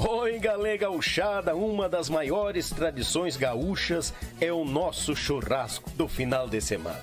Oi, galera gauchada, uma das maiores tradições gaúchas é o nosso churrasco do final de semana.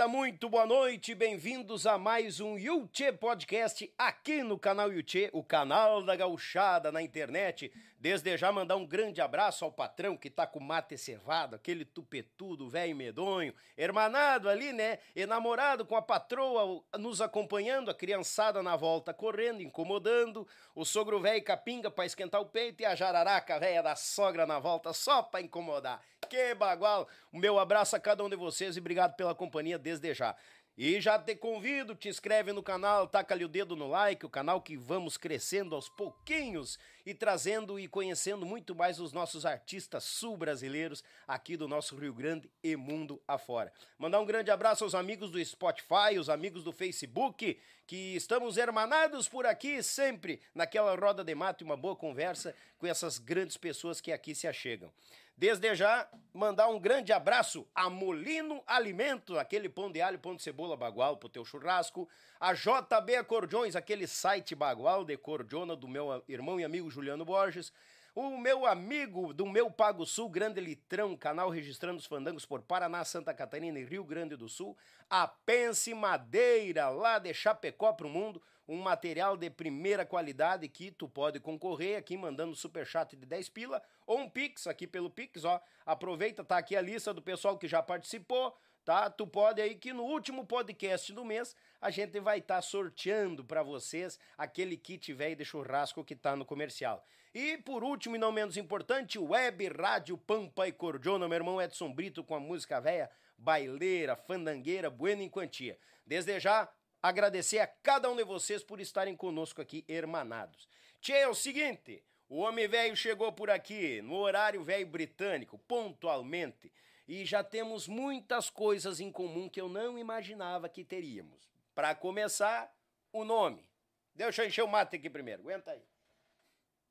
Gauchada, muito boa noite, bem-vindos a mais um Yuchê Podcast aqui no canal Yuchê, o canal da gauchada na internet. Desde já mandar um grande abraço ao patrão que tá com mate cevado, aquele tupetudo, velho medonho, hermanado ali, né? Enamorado com a patroa nos acompanhando, a criançada na volta correndo, incomodando, o sogro velho capinga pra esquentar o peito e a jararaca velha da sogra na volta só pra incomodar. Que bagual! O meu abraço a cada um de vocês e obrigado pela companhia desde já. E já te convido, te inscreve no canal, taca ali o dedo no like, o canal que vamos crescendo aos pouquinhos e trazendo e conhecendo muito mais os nossos artistas sul-brasileiros aqui do nosso Rio Grande e mundo afora. Mandar um grande abraço aos amigos do Spotify, os amigos do Facebook, que estamos hermanados por aqui sempre naquela roda de mato e uma boa conversa com essas grandes pessoas que aqui se achegam. Desde já, mandar um grande abraço a Molino Alimento, aquele pão de alho, pão de cebola bagual pro teu churrasco, a JB Acordeões, aquele site bagual de cordiona do meu irmão e amigo Juliano Borges, o meu amigo do meu Pago Sul, Grande Litrão, canal registrando os fandangos por Paraná, Santa Catarina e Rio Grande do Sul, a Pense Madeira, lá de Chapecó pro mundo, um material de primeira qualidade que tu pode concorrer aqui mandando super chat de 10 pila ou um pix aqui pelo pix, ó. Aproveita, tá aqui a lista do pessoal que já participou, tá? Tu pode aí que no último podcast do mês a gente vai estar tá sorteando para vocês aquele kit velho de churrasco que tá no comercial. E por último e não menos importante, Web Rádio Pampa e Cordiona, meu irmão Edson Brito com a música velha, baileira, fandangueira, buena em quantia. Desde já, agradecer a cada um de vocês por estarem conosco aqui, hermanados. Tchê, é o seguinte, o homem velho chegou por aqui, no horário velho britânico, pontualmente, e já temos muitas coisas em comum que eu não imaginava que teríamos. Para começar, o nome. Deixa eu encher o mate aqui primeiro, aguenta aí.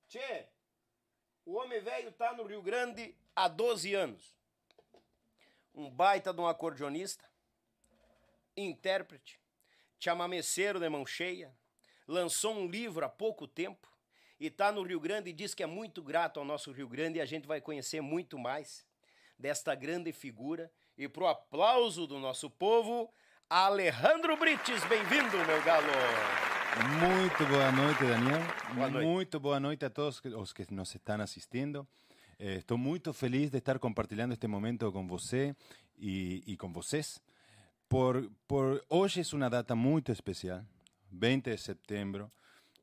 Tchê, o homem velho tá no Rio Grande há 12 anos. Um baita de um acordeonista, intérprete, chamameceiro de mão cheia, lançou um livro há pouco tempo e está no Rio Grande e diz que é muito grato ao nosso Rio Grande e a gente vai conhecer muito mais desta grande figura. E pro aplauso do nosso povo, Alejandro Brites, bem-vindo, meu galo! Muito boa noite, Daniel. Boa noite. Muito boa noite a todos os que nos estão assistindo. Eh, estou muito feliz de estar compartilhando este momento com você e, e com vocês. Por, por, hoje é uma data muito especial, 20 de setembro,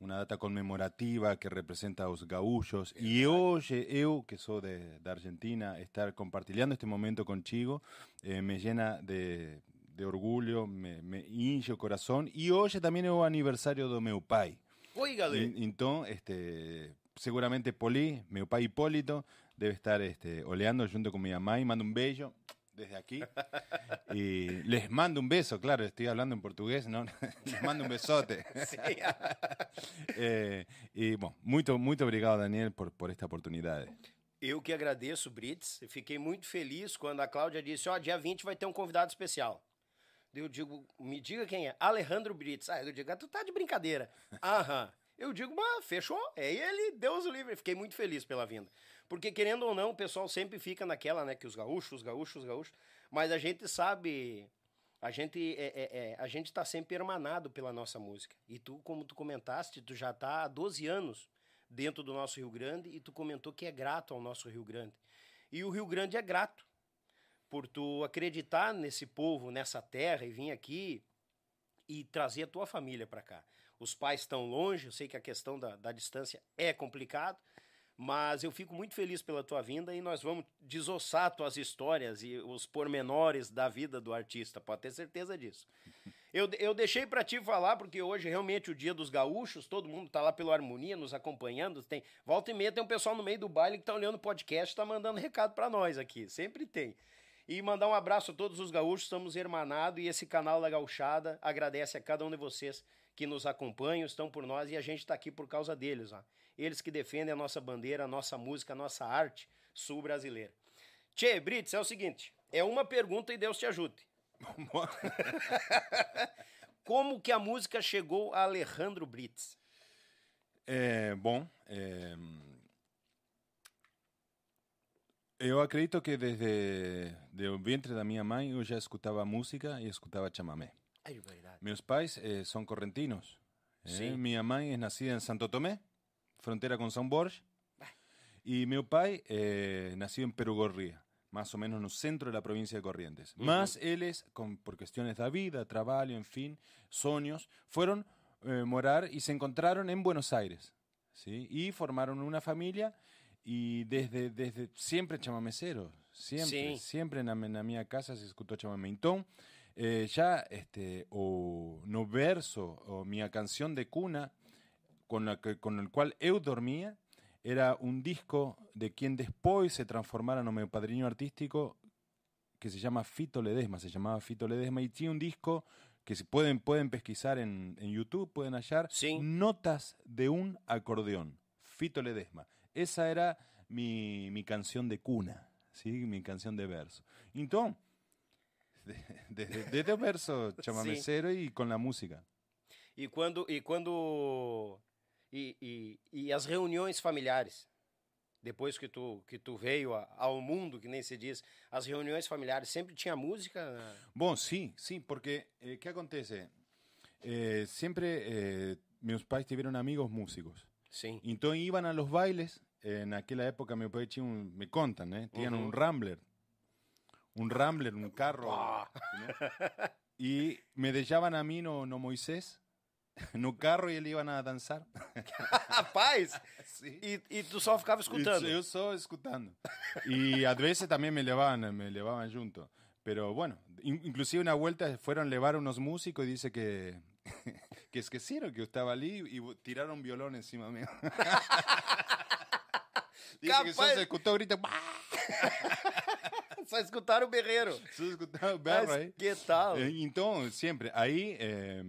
uma data conmemorativa que representa os gaúchos. E hoje, eu, que sou de, da Argentina, estar compartilhando este momento contigo eh, me llena de, de orgulho, me, me enche o coração. E hoje também é o aniversário do meu pai. Oígale. Então, este, seguramente Poli, meu pai Hipólito, debe estar este, oleando junto con mi mamá y mando un bello desde aquí. Y les mando un beso, claro, estoy hablando en portugués, ¿no? les mando un besote. Sí. eh, e, bom, muito, muito obrigado, Daniel, por, por esta oportunidade. Eu que agradeço, Brits. Fiquei muito feliz quando a Cláudia disse: Ó, oh, dia 20 vai ter um convidado especial. Eu digo, me diga quem é. Alejandro Brits. Ah, eu digo, ah, tu tá de brincadeira. Aham. Eu digo, mas fechou. É ele, Deus o livre. Fiquei muito feliz pela vinda. Porque, querendo ou não, o pessoal sempre fica naquela, né? Que os gaúchos, os gaúchos, os gaúchos. Mas a gente sabe. A gente é, é, é, a gente tá sempre hermanado pela nossa música. E tu, como tu comentaste, tu já tá há 12 anos dentro do nosso Rio Grande e tu comentou que é grato ao nosso Rio Grande. E o Rio Grande é grato por tu acreditar nesse povo, nessa terra e vir aqui e trazer a tua família para cá. Os pais estão longe, eu sei que a questão da, da distância é complicado, mas eu fico muito feliz pela tua vinda e nós vamos desossar tuas histórias e os pormenores da vida do artista, pode ter certeza disso. Eu, eu deixei para ti falar, porque hoje é realmente o dia dos gaúchos, todo mundo tá lá pelo Harmonia nos acompanhando. Tem, volta e meia tem um pessoal no meio do baile que tá olhando o podcast tá mandando recado para nós aqui, sempre tem. E mandar um abraço a todos os gaúchos, estamos hermanados e esse canal da Gauchada agradece a cada um de vocês que nos acompanham, estão por nós e a gente está aqui por causa deles. Ó. Eles que defendem a nossa bandeira, a nossa música, a nossa arte sul-brasileira. Tchê, Brits, é o seguinte: é uma pergunta e Deus te ajude. Como que a música chegou a Alejandro Brits? É, bom, é, eu acredito que desde o ventre da minha mãe eu já escutava música e escutava chamamé. É verdade. Meus pais eh, são correntinos. Eh? Minha mãe é nascida em Santo Tomé, frontera con São Borges. Y mi pai eh, nació en Perugorría, más o menos en el centro de la provincia de Corrientes. Uh -huh. Más ellos, con, por cuestiones de vida, trabajo, en fin, sueños, fueron eh, morar y se encontraron en Buenos Aires. ¿sí? Y formaron una familia y desde, desde siempre chamameceros, siempre, sí. siempre en la, en la mía casa se escuchó chamamé. Entonces, eh, ya este, o no verso o mi canción de cuna con, la que, con el cual eu dormía era un disco de quien después se transformara en mi padrino artístico que se llama Fito Ledesma, se llamaba Fito Ledesma y tiene un disco que se pueden, pueden pesquisar en, en YouTube, pueden hallar sí. notas de un acordeón, Fito Ledesma. Esa era mi, mi canción de cuna, ¿sí? mi canción de verso. Entonces, desde de, de, de verso chamamecero sí. y con la música. E quando, e quando e, e, e as reuniões familiares. Depois que tu, que tu veio ao mundo, que nem se diz, as reuniões familiares sempre tinha música? Bom, sim, sim, porque o eh, que acontece? Eh, sempre eh, meus pais tiveram amigos músicos. Sim. Então iam a los bailes. eh, naquela época meu pai tinha um, me contam, né? Tinham Uhum. um Rambler. Um Rambler, um carro. Né? E me deixavam a mim no, no Moisés, no carro, e eles iam a dançar. Rapaz! Sim. E, e tu só ficava escutando. Eu só escutando. Y a veces también me llevaban, me llevaban junto. Pero bueno, in- inclusive una vuelta fueron a llevar unos músicos y dice que, que esquecieron que yo estaba allí y tiraron violón encima mío. dice que só Capaz. se escuchó grito. Só escutaram o berreiro. Só escuchaba el berro que tal? Então, sempre, aí, eh,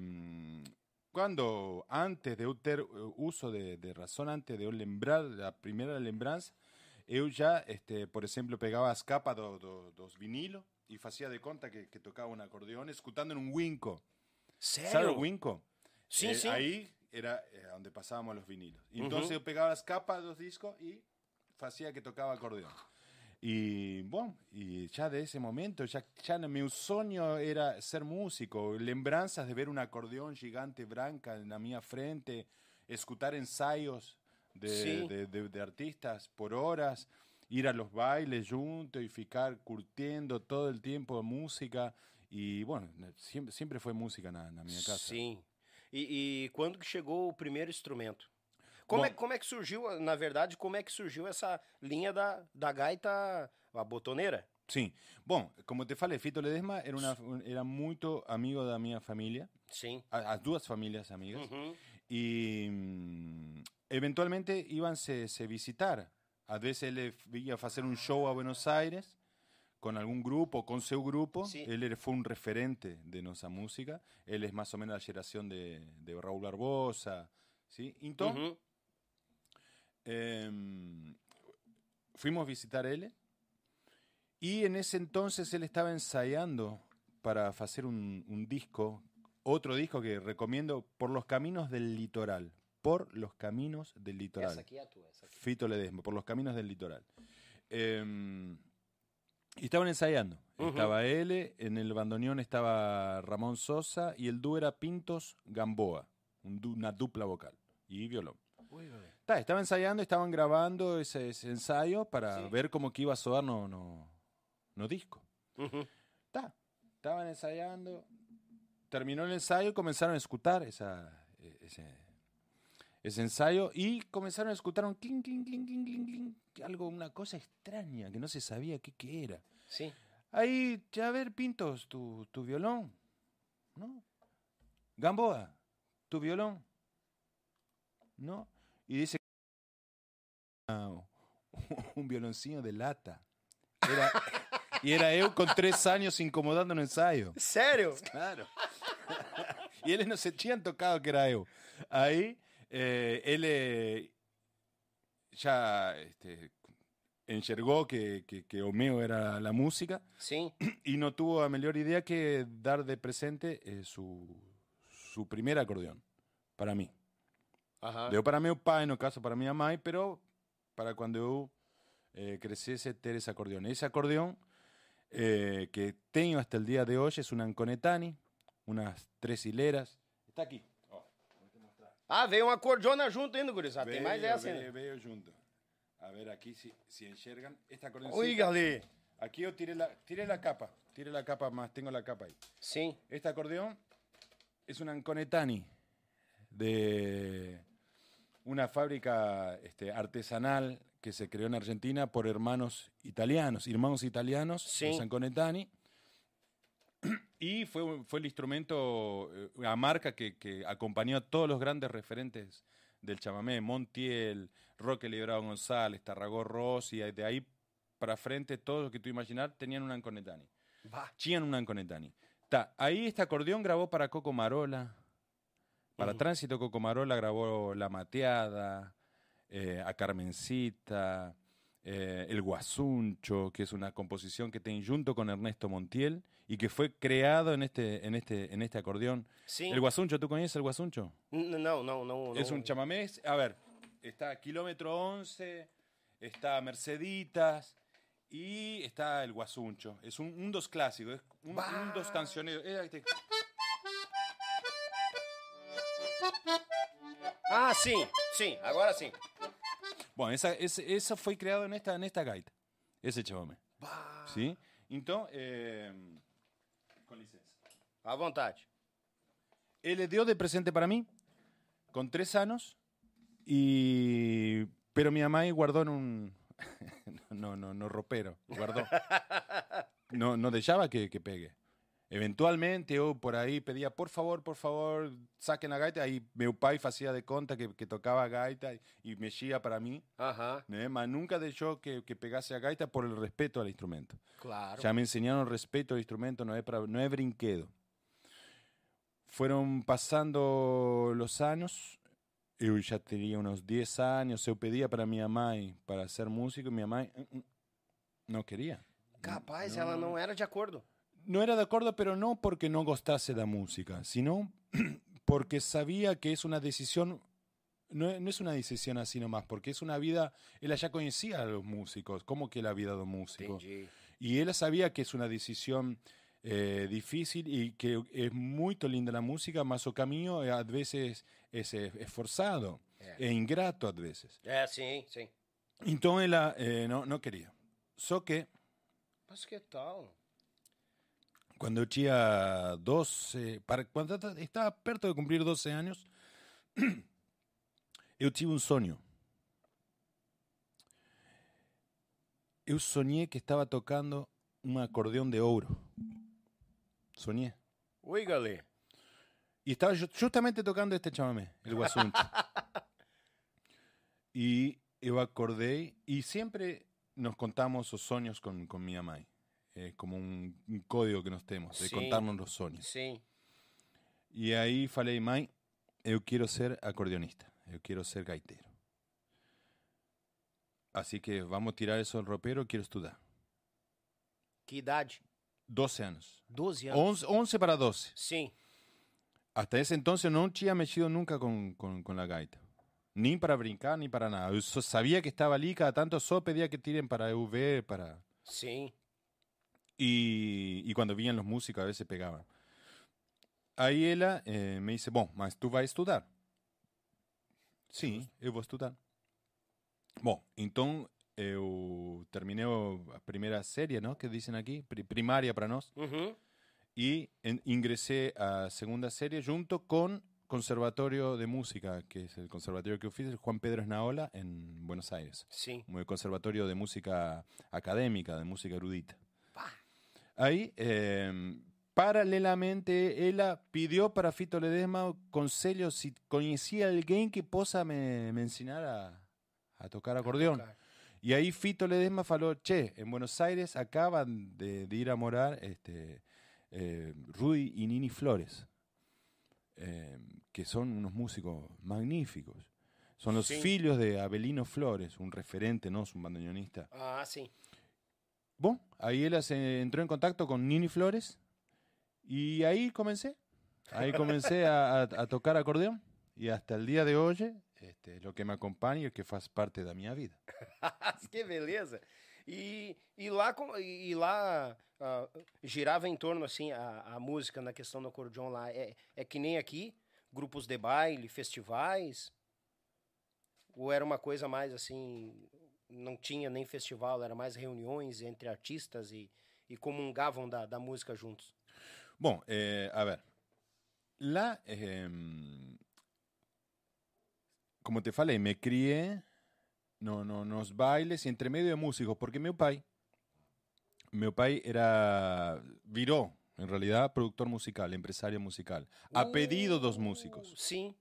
quando, antes de ter eh, uso de, de razão, antes de lembrar, a primeira lembrança, eu já, este, por exemplo, pegava as capas do, do, dos vinilos e fazia de conta que, que tocava um acordeão escutando em um winco. Sabe o Sério? winco? Sim, Eh, sim. Aí era eh, onde passávamos os vinilos. Então, Uhum. eu pegava as capas dos discos e fazia que tocava acordeão. E, bom, e já desse momento, já, já no meu sonho era ser músico. Lembranças de ver um acordeão gigante branca na minha frente, escutar ensaios de, de, de- de artistas por horas, ir a los bailes juntos y ficar curtiendo todo el tiempo música. E, bueno, sempre, sempre foi música na, na minha casa. Sim. E, e quando que chegou o primeiro instrumento? Como, Bom. é, como é que surgiu, na verdade, como é que surgiu essa linha da, da gaita, a botoneira? Sim. Bom, como te falei, Fito Ledesma era, uma, era muito amigo da minha família, Sim. a- as duas famílias amigas, Uhum. e mm, eventualmente iban se, se visitar. Às vezes ele ia fazer um show a Buenos Aires com algum grupo, com seu grupo. Sim. Ele foi um referente de nossa música. Ele é mais ou menos da geração de, de Raul Barbosa. ¿sí? Então, Uhum. Em, fuimos a visitar él y en ese entonces él estaba ensayando para hacer un, un disco, otro disco que recomiendo, Por los Caminos del Litoral. Por los Caminos del Litoral. A. Fito Ledesma, Por los Caminos del Litoral. Em, y estaban ensayando. Estaba él, en el bandoneón estaba Ramón Sosa y el dúo era Pintos Gamboa, un una dupla vocal y violón. Ui, velho. Tá, estaba ensayando, estaban grabando ese, ese ensayo para Sí. ver cómo que iba a sonar no, no, no disco. Tá, estaban ensayando, terminó el ensayo y comenzaron a escuchar esa, e- ese, ese ensayo y comenzaron a escuchar un clink, clink, clink, clink, clink, clink, algo, una cosa extraña que no se sabía qué, qué era. Sim. Ahí, ya a ver, Pintos, tu, tu violón, ¿no? Gamboa, tu violón, ¿no? Y dice, un violoncillo de lata. Era, y era eu con tres años incomodando en ensayo. Sério? Claro. y él no se tinham tocado que era eu. Ahí, eh, él eh, ya este, enxergó que, que, que o meu era la música Sim. y no tuvo a mejor idea que dar de presente eh, su, su primer acordeón para mí. Deu para meu pai, no caso para minha mãe, pero para quando eu eh, crescesse ter esse acordeão. Esse acordeão eh, que tenho hasta el día de hoy es un Anconetani, unas tres hileras. Está aqui. Ó, vou te mostrar. Ah, veio uma cordiona junto ainda, gurizada. Tem mais essa veio, ainda. veio junto. A ver aqui se, se enxergan. Esta acordeón. Gali. Aquí yo tiré la, tiré la capa. Tiré la capa más, tengo la capa ahí. Sim. Este acordeón es un Anconetani de una fábrica este, artesanal que se creó en Argentina por hermanos italianos, hermanos italianos, Sí. los Anconetani. Y fue, fue el instrumento, eh, la marca que, que acompañó a todos los grandes referentes del chamamé, Montiel, Roque Librado González, Tarragó Rossi, de ahí para frente, todos los que tú imaginar tenían un Anconetani. Tinham un Anconetani. Tá, ahí este acordeón grabó para Coco Marola. Para Ujú. Tránsito Coco Marola grabó La Mateada, eh, A Carmencita, eh, El Guasuncho, que es una composición que tiene junto con Ernesto Montiel y que fue creado en este, en este, en este acordeón. Sim. El Guasuncho, ¿tú conoces el Guasuncho? N- Não, não, não. Es un chamamé. A ver, está Kilómetro 11, está Merceditas y está el Guasuncho. Es un, un dos clásico, es un, un dos cancionero. Eh, Ah, sim, sim, agora sim. Bom, essa, esse, essa foi criado nesta, nesta gaita, esse chamamé. Sim? Então, é... com licença. À vontade. Ele deu de presente para mim, com três anos, e... pero minha mãe guardou num... no, no, no ropero, guardou. No, no deixava que, que pegue. Eventualmente eu por aí pedia, por favor, por favor, saquen a gaita. Aí meu pai fazia de conta que, que tocava a gaita e mexia para mim, Aham, né? mas nunca deixou que, que pegasse a gaita por el respeto ao instrumento. claro. Já me ensinaram respeito ao instrumento, não é, pra, não é brinquedo. Foram passando os anos, eu já teria uns 10 anos, eu pedia para minha mãe para ser músico, minha mãe "Mm, mm", não queria. Capaz, ela não era de acordo. No era de acuerdo, pero no porque no gustase de la música, sino porque sabía que es una decisión, no, no es una decisión así nomás, porque es una vida, ella ya conocía a los músicos, como que la vida de un músico. Entendi. Y ella sabía que es una decisión eh, difícil y que es muy linda la música, mas o camino a veces es esforzado e ingrato a veces. É, sim, sim. Entonces ella eh, no, no quería. Só que Mas que tal? Cuando yo tinha 12, para, quando eu estava perto de cumprir 12 anos, eu tive um sonho. Eu sonhei que estava tocando um acordeão de ouro. Sonhei. Oi, Galê. E estava ju- justamente tocando este chamamé, el guasunto. e eu acordei e sempre nos contamos os sonhos com, com minha mãe. Como um, um código que nós temos, de Sim. contarmos os sonhos. Sim. E aí falei, mãe, eu quero ser acordeonista, eu quero ser gaiteiro. Así que vamos tirar eso del ropero, quiero estudar. Que idade? 12 anos. 12 anos. 11, 11 para 12. Sim. Hasta ese entonces no tinha mexido nunca con, con, con la gaita. Ni para brincar, ni para nada. Yo sabía que estaba ali, cada tanto só pedía que tiren para ver, para... Sim. Y, y cuando vinham los músicos a veces pegaban. Aí ela eh, me dice, bom, mas tu vai estudar? Sim, eu vou estudar. Bom, então eu terminei a primeira série, não, que dizem aqui, pri- primária para nós, Uhum. e ingressé a segunda série junto com Conservatorio de Música, que es el conservatorio que eu fiz, Juan Pedro Esnaola, en Buenos Aires. Sim. un conservatorio de música académica, de música erudita. Ahí, eh, paralelamente, ella pidió para Fito Ledesma conselho si conocía alguien que posa me, me a tocar acordeón. tocar. Y ahí Fito Ledesma faló, che, en Buenos Aires acaban de, de ir a morar este, eh, Rudy y Nini Flores, eh, que son unos músicos magníficos. Son los Sí. filhos de Abelino Flores, un referente, ¿no? Es un bandoneonista. Ah, sim. Bueno, ahí él se entró en contacto con Nini Flores y ahí comencé. Ahí comencé a, a- a tocar acordeón y hasta el día de hoy este, que me acompaña y el que faz parte de mi vida. que beleza. E, e lá, com- e lá ah, girava em torno, assim, a, a música na questão do acordeon lá. É, é que nem aqui, grupos de baile, festivais? Ou era uma coisa mais, assim, não tinha nem festival, era mais reuniões entre artistas e, e comungavam da, da música juntos? Bueno, eh, a ver. La, em, como te falei, me crié no, no, nos bailes y entre medio de músicos, porque mi pai, mi pai era, viró, en realidad, productor musical, empresario musical, a pedido dos músicos. Sim,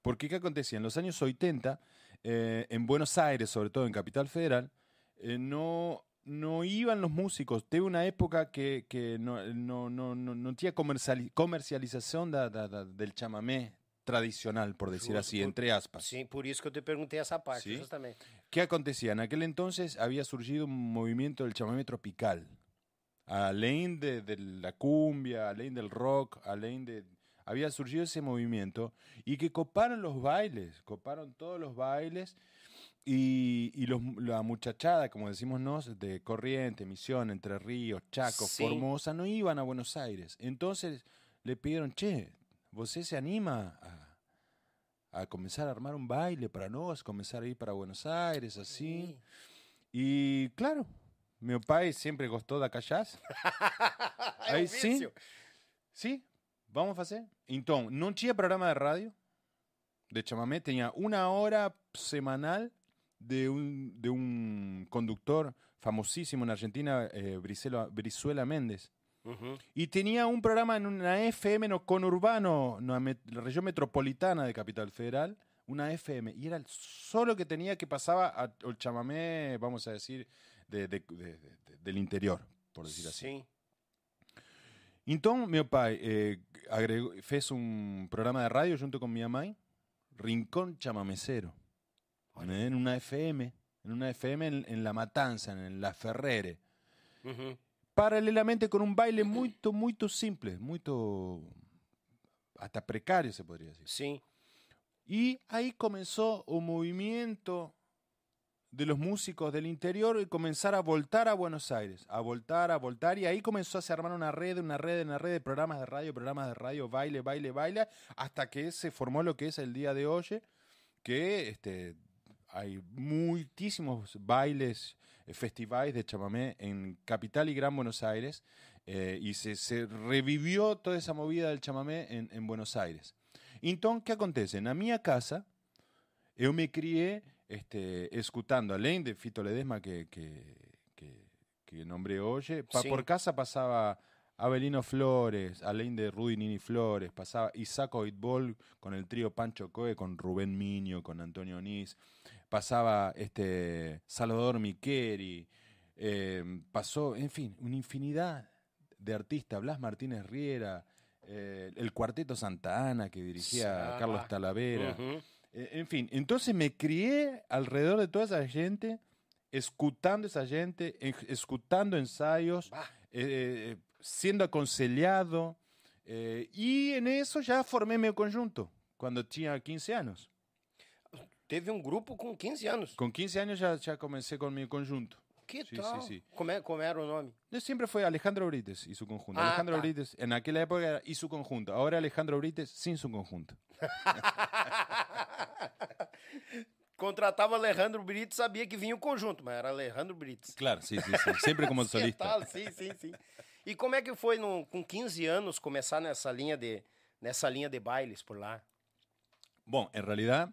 Porque ¿qué acontecía? En los años 80, eh, en Buenos Aires, sobre todo en Capital Federal, eh, no, no iban los músicos. Tuve una época que, que no, no, no, no, no tenía comerciali- comercialización da- da- da- del chamamé tradicional, por decir Justo, así, por- entre aspas. sim, por isso que te perguntei essa parte, Sí. justamente. ¿Qué acontecía? En aquel entonces había surgido un movimiento del chamamé tropical. Além de, de la cumbia, além del rock, além de... Había surgido ese movimiento y que coparon los bailes, coparon todos los bailes y, y los, la muchachada, como decimos nos, de Corriente, Misión, Entre Ríos, Chaco, Sí. Formosa, no iban a Buenos Aires. Entonces le pidieron, che, ¿você se anima a, a comenzar a armar un baile para nós, comenzar a ir para Buenos Aires, assim. E, claro, gostou da cachaça. É Aí um sim, vício. sim, vamos fazer. Então, não tinha programa de rádio de chamamé, tinha uma hora semanal de um, de um condutor famosíssimo na Argentina, eh, Brizuela, Brizuela Méndez. Y tenía un programa en una FM no, conurbano, no, la región metropolitana de Capital Federal, una FM. Y era el solo que tenía que pasaba al chamamé, vamos a decir, de- de- de- de- del interior, por decir así. Então, meu pai eh, agregou, fez um programa de rádio junto com minha mãe, Rincón Chamamecero, né, en una FM, en una FM en, La Matanza, en La Ferrere. Uhum. paralelamente con un baile muy, muy simple, muy hasta precario se podría decir. Sim. Y ahí comenzó un movimiento de los músicos del interior y comenzar a voltar a Buenos Aires, a voltar, a voltar, y ahí comenzó a se armar una red, una red, una red de programas de radio, programas de radio, baile, baile, baile, hasta que se formó lo que es el día de hoy, que este, hay muchísimos bailes, eh, festivales de chamamé en Capital y Gran Buenos Aires, eh, y se, se revivió toda esa movida del chamamé en, en Buenos Aires. O que acontece? Na minha casa, eu me criei este, escutando, além de Fito Ledesma, que, que, que, que nombré pa- Sim. por casa pasaba Abelino Flores, além de Rudy Nini Flores, pasaba Isaac Oitbol con el trío Pancho Coe, con Rubén Miño, con Antonio Onís, pasaba este, Salvador Miqueri, eh, pasó, en fin, una infinidad de artistas, Blas Martínez Riera, eh, el Cuarteto Santa Ana que dirigía Carlos. Talavera. En fin, entonces me crié alrededor de toda esa gente, escutando esa gente, en- escutando ensayos, Bah. eh, eh, siendo aconsejado, eh, y en eso ya formé mi conjunto, cuando tenía 15 años. Teve um grupo com 15 anos. Con 15 años ya, ya comencé con mi conjunto. Que Sim, tal? sim, sim. Como, é, como era o nome? Yo siempre fue Alejandro Brites y su conjunto. Ah, Alejandro ta. Brites en aquella época era y su conjunto. Ahora Alejandro Brites sin su conjunto. Contratava Alejandro Brits, sabia que vinha o conjunto, mas era Alejandro Brits. Claro, sí, sí, sí. Siempre como solista. Sim, sim, sim. E como é que foi no- com 15 anos começar nessa linha de nessa linha de bailes por lá? Bom, en realidad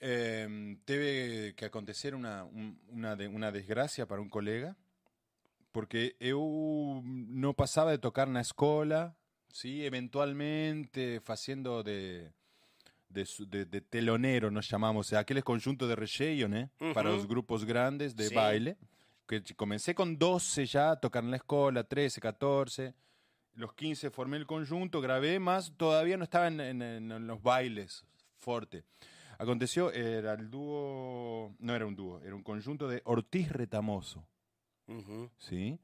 eh, teve que acontecer una, un- una, de- una desgracia para un colega, porque eu no pasaba de tocar na escola, ¿sí? eventualmente haciendo de, de, su- de- de telonero, nos llamamos, o sea, aquel conjunto de relleno, ¿eh? para los grupos grandes de Sí. baile, que comencé con 12 ya a tocar en la escuela, 13, 14, los 15 formé el conjunto, grabé más, todavía no estaba en, en- en- en los bailes fuerte. Aconteció, era el dúo, no era un dúo, era un conjunto de Ortiz Retamoso. ¿sí?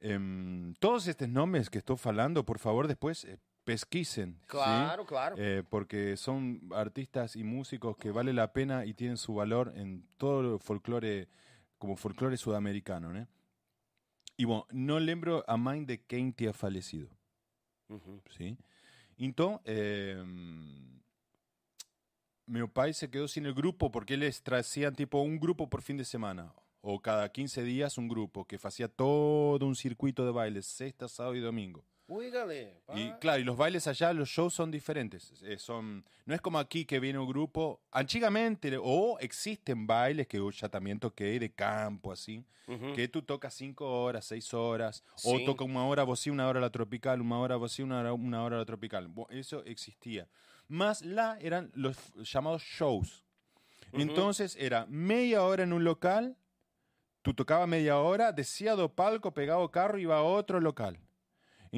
Em, todos estos nombres que estoy falando, por favor, después eh, pesquisen. ¿sí? Claro, claro. Eh, porque son artistas y músicos que vale la pena y tienen su valor en todo el folclore, como folclore sudamericano, ¿no? Y bueno, no lembro a mãe de quem tinha falecido, Uhum. ¿sí? Então, em, meu pai se quedó sin el grupo porque les traían tipo un grupo por fin de semana o cada 15 días un grupo que hacía todo un circuito de bailes, sexta, sábado y domingo. Y claro, y los bailes allá, los shows son diferentes. Eh, son, no es como aquí que viene un grupo. Antiguamente, o existen bailes que yo ya también toqué de campo, así, que tú tocas cinco horas, seis horas, o Sí. toca una hora vos sí, una hora la tropical, una hora vos sí, una hora, una hora la tropical. Eso existía. Más la eran los llamados shows. Entonces era media hora en un local, tú tocabas media hora, decía do palco, pegaba carro, iba a otro local.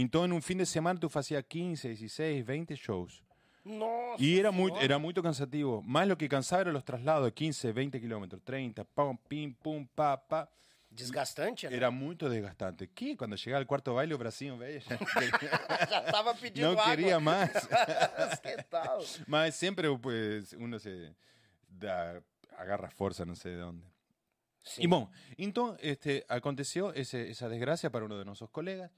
Entonces en un fin de semana tú hacías 15, 16, 20 shows. Nossa. Y era muy, Senhora. era muy cansativo. Más lo que cansaba eran los traslados de 15, 20 kilómetros, 30, pum, pim, pum, pa, pa. Desgastante, né? Era muy desgastante. ¿Qué? Cuando llegaba al cuarto baile, o veía, ya Já tava pedindo no água. quería más. que tal? Más siempre pues uno se agarra fuerza, no sé de dónde. Sim. Y bueno, entonces este, aconteció ese- esa desgracia para uno de nuestros colegas.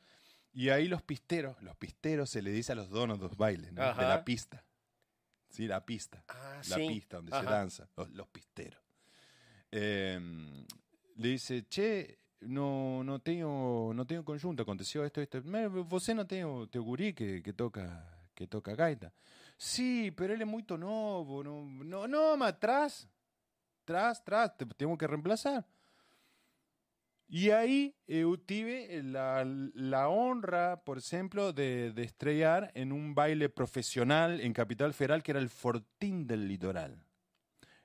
Y ahí los pisteros, los pisteros se le dice a los donos de los bailes, ¿no? de Ajá. la pista. ¿sí? La pista. Ah, la sim. pista donde se Ajá. danza, los, los pisteros. Eh, le dice, che, no, no tengo, no tengo conjunto, aconteceu esto, esto. "Me- Você não tem o teu guri que, que toca que toca gaita? Sí, pero ele é muito novo, não, não, não, mas traz, traz, traz, te- tengo que reemplazar. Y ahí eu tive la, la honra, por ejemplo, de, de estrellar en un baile profesional en Capital Federal que era el Fortín del Litoral.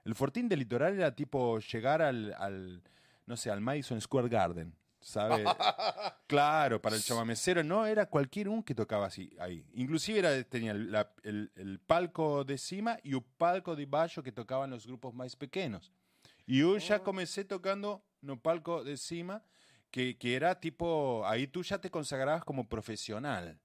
El Fortín del Litoral era tipo llegar al, al no sé, al Madison Square Garden, ¿sabe? claro, para el chamamecero no, era cualquier un que tocaba así ahí. Inclusive era, tenía el, la- el- el palco de cima y un palco de bajo que tocaban los grupos más pequeños. Y yo ya comencé tocando no palco de cima, que, que era tipo, ahí tú ya te consagrabas como profesional,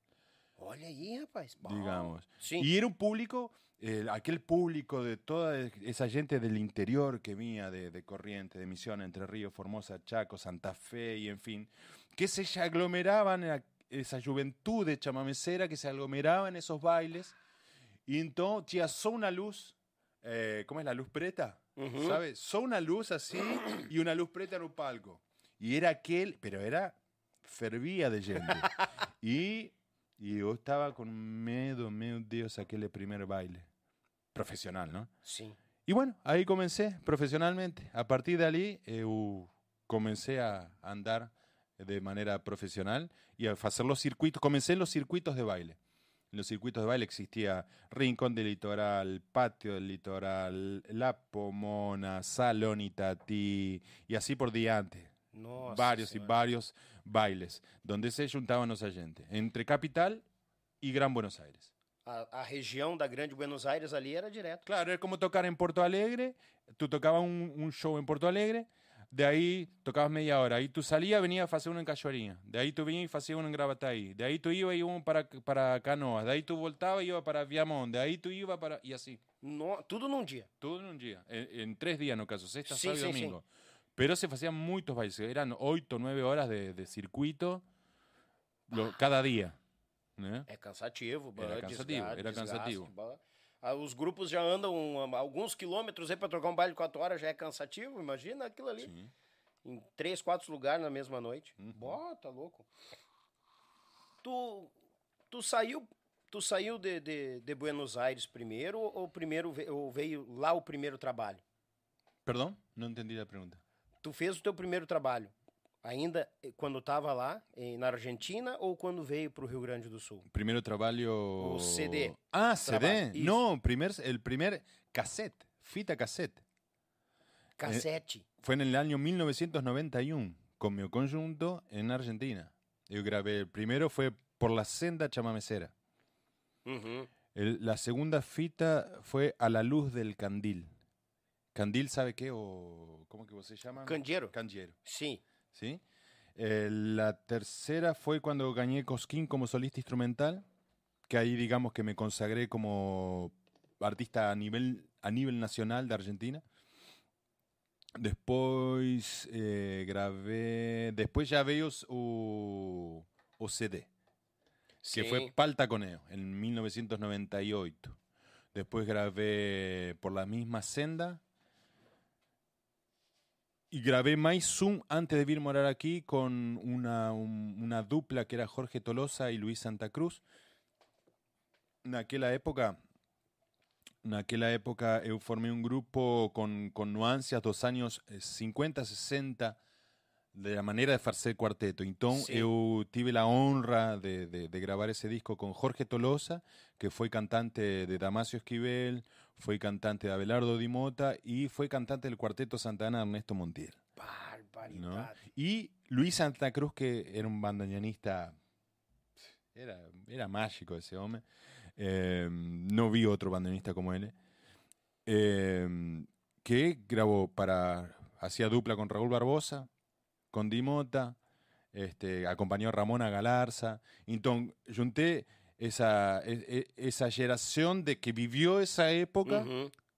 Olha aí, rapaz. Bom. digamos. Sim. Y era un público, eh, aquel público de toda esa gente del interior que venía de, de Corriente, de Misión, Entre Ríos, Formosa, Chaco, Santa Fe y en fin, que se aglomeraban, en esa juventud de chamamecera que se aglomeraba en esos bailes. Y entonces tinha só una luz, eh, ¿cómo es la luz preta? ¿Sabes? Só una luz así y una luz preta en un palco. Y era aquel, pero era, fervía de gente. y, y yo estaba con miedo, meu Dios, aquel primer baile. Profesional, ¿no? Sim. Y bueno, ahí comencé profesionalmente. A partir de ahí, eu comencé a andar de manera profesional y a hacer los circuitos. Comencé en los circuitos de baile. En los circuitos de baile existía Rincón del Litoral, Patio del Litoral, La Pomona, Salón Itatí y así por diante. Nossa. varios y varios bailes donde se juntaban los oyentes entre Capital y Gran Buenos Aires. A, a região da Grande Buenos Aires ali era direto. Claro, era como tocar en Porto Alegre. Tú tocabas un, un show en Porto Alegre, de ahí tocabas media hora. Ahí tú salías, venías a hacer uno en Cachoeirinha. De ahí tú venías y hacías uno en Gravataí. De ahí tú ibas y uno para, para Canoas. De ahí tú voltabas y ibas para Viamón. De ahí tú ibas para... Y así. No, tudo num dia. Todo en un día. En, en tres días, no caso. Sexta, Sí, sábado y sí, sí. domingo. Pero se hacían muchos bailes. Eran ocho o nueve horas de, de circuito lo- cada día. ¿eh? É cansativo, Era cansativo, desgaste, era desgaste, cansativo. bah. Ah, Os grupos já andam alguns quilômetros aí pra trocar um baile de quatro horas, já é cansativo. Imagina aquilo ali. Sim. Em três, quatro lugares na mesma noite. Uhum. Bota, louco. Tu, tu saiu, tu saiu de, de, de Buenos Aires primeiro ou primeiro ou veio lá o primeiro trabalho? Perdón, no entendí la pregunta. Tu fez o teu primeiro trabalho ainda eh, quando estava lá eh, na Argentina ou quando veio para o Rio Grande do Sul? Primero trabajo. O CD. Ah, CD. Isso. No, primer, el primer cassette, fita cassette. Cassete. Fue en el año 1991, con mi conjunto en Argentina. Yo grabé, el primero fue por la senda chamamecera. El- la segunda fita fue a la luz del candil. ¿Candil sabe qué? O, ¿Cómo que vos se llama? Candeeiro. Sim. ¿Sí? Eh, la tercera fue cuando gané Cosquín como solista instrumental, que ahí digamos que me consagré como artista a nivel, a nivel nacional de Argentina. Después eh, grabé, después ya veo o, o CD, que fue Sim. Paltaconeo en 1998. Después grabé por la misma senda. Y grabé Mais Zoom antes de vir morar aquí con una, un- una dupla que era Jorge Tolosa y Luis Santa Cruz. En aquella época, en aquella época eu formé un grupo con, con nuancias dos años eh, 50, 60 de la manera de hacer cuarteto. Entonces Sí. eu tive la honra de, de- de grabar ese disco con Jorge Tolosa, que fue cantante de Damasio Esquivel, fue cantante de Abelardo Di Mota y fue cantante del cuarteto Santana Ernesto Montiel. Y Luis Santa Cruz, que era un bandoneonista, era, era mágico ese hombre. Eh, no vi otro bandoneonista como él. eh, que grabó para. Hacía dupla con Raúl Barbosa, con Dimota, este, acompañó a Ramona Galarza. Entonces, junté esa, e- e- esa generación de que vivió esa época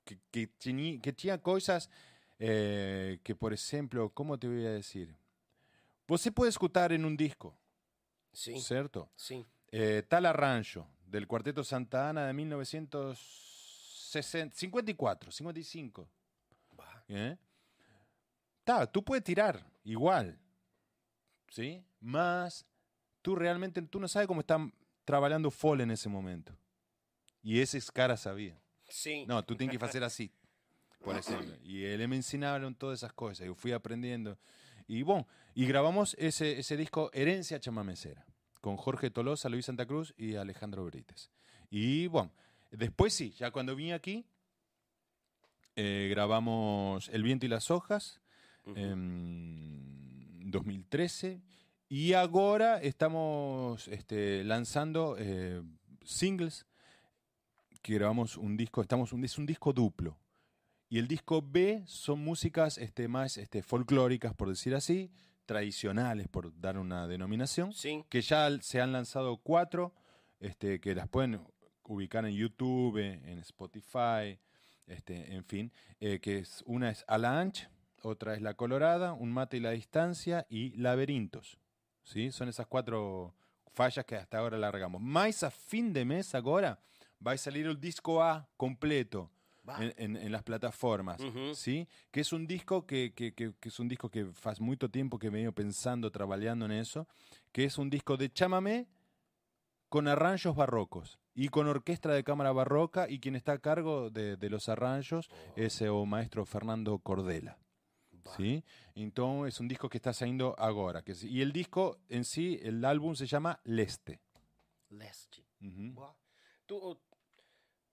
que, que, teni- que tinha coisas eh, que, por ejemplo, ¿cómo te voy a decir? Você puede escuchar en un disco, Sim, ¿cierto? sim. Eh, tal arranjo del Cuarteto Santa Ana de 60, 54, 55. ¿Eh? Tá, tú puedes tirar igual, ¿sí? Más tú realmente, tú no sabes cómo están trabajando Fall en ese momento. Y ese es cara sabía. Sí. No, tú tienes que hacer así, por ejemplo. Y él me enseñaron todas esas cosas. Yo fui aprendiendo. Y bueno, y grabamos ese, ese disco Herencia Chamamecera, con Jorge Tolosa, Luis Santa Cruz y Alejandro Brites. Y bueno, después sí, ya cuando vine aquí, eh, grabamos El viento y las hojas en 2013. Y ahora estamos este, lanzando eh, singles que grabamos un disco, estamos un, es un disco duplo. Y el disco B son músicas este, más este, folclóricas, por decir así, tradicionales, por dar una denominación, Sí. que ya se han lanzado cuatro, este, que las pueden ubicar en YouTube, en Spotify, este, en fin, eh, que es, una es A la Ancha, otra es La Colorada, Un Mate y la Distancia y Laberintos. ¿sí? Son esas cuatro fallas que hasta ahora largamos. Más a fin de mes ahora va a salir el disco A completo en, en- en las plataformas. ¿sí? Que es un disco que, que- que- que es un disco que hace mucho tiempo que me he ido pensando, trabajando en eso, que es un disco de chamamé con arranjos barrocos y con orquesta de cámara barroca y quien está a cargo de, de los arranjos es el maestro Fernando Cordela. Va. ¿sí? Entonces es un disco que está saliendo ahora. Que, y el disco en sí, el álbum se llama Leste. Leste. Boa. Tu,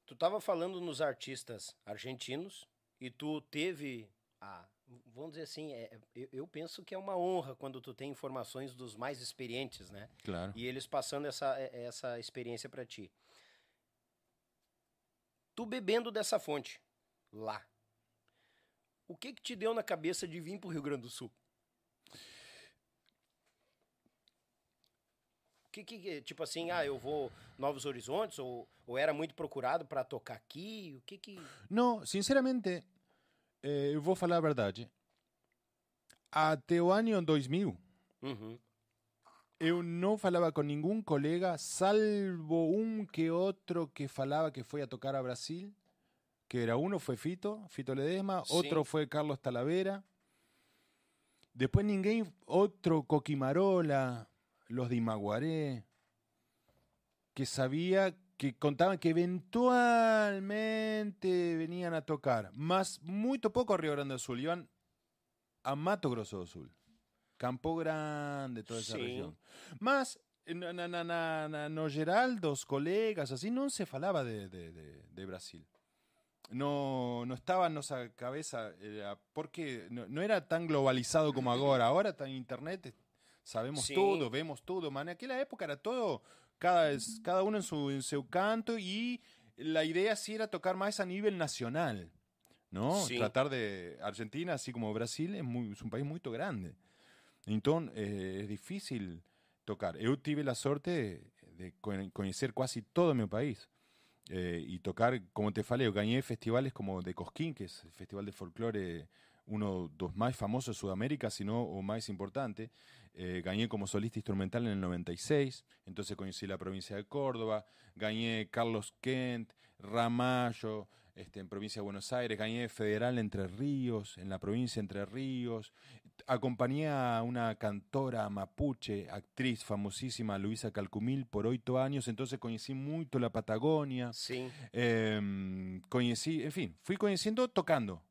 tu tava falando nos artistas argentinos e tu teve a. Vamos dizer assim, é, eu, eu penso que é uma honra quando tu tem informações dos mais experientes, né? Claro. E eles passando essa, é- essa experiência para ti. Tu bebendo dessa fonte lá. O que que te deu na cabeça de vir pro Rio Grande do Sul? O que que, tipo assim, ah, eu vou Novos Horizontes ou, ou era muito procurado para tocar aqui? O que que No, sinceramente, eh, eu vou falar a verdade. Até o ano 2000, Uhum. eu não falava com nenhum colega, salvo um que outro que falava que foi a tocar a Brasil, que era uno foi Fito, Fito Ledesma, outro foi Carlos Talavera. Depois ninguém, outro Coquimarola, los de Imaguaré, que sabía que contaban que eventualmente venían a tocar, más muy poco a Río Grande do Sul, iban a Mato Grosso do Sul, Campo Grande, toda esa Sí. región. Más, na, na, na, na, no geral, dos colegas, así, no se falaba de, de, de, de Brasil. No, no estaba en nuestra cabeza, era porque no, no era tan globalizado como ahora. Ahora está en internet, sabemos Sí. todo, vemos todo. Man, en aquella época era todo, cada, cada uno en su, en su canto y la idea sí era tocar más a nivel nacional. ¿no? Sí. Tratar de Argentina, así como Brasil, es, muy, es un país muy grande. Entonces, eh, es difícil tocar. Eu tive la suerte de con- conocer casi todo mi país. Eh, y tocar, como te falei, eu gané festivales como de Cosquín, que es el festival de folclore, uno dos más famosos de Sudamérica, sino o más importante. Eh, gané como solista instrumental en el 96, entonces conocí la provincia de Córdoba, gané Carlos Kent, Ramallo, este, en provincia de Buenos Aires, gané Federal Entre Ríos, en la provincia Entre Ríos, acompañé a una cantora mapuche, actriz famosísima, Luisa Calcumil, por ocho años, entonces conocí mucho la Patagonia, Sim. eh, conocí, en fin, fui conociendo tocando.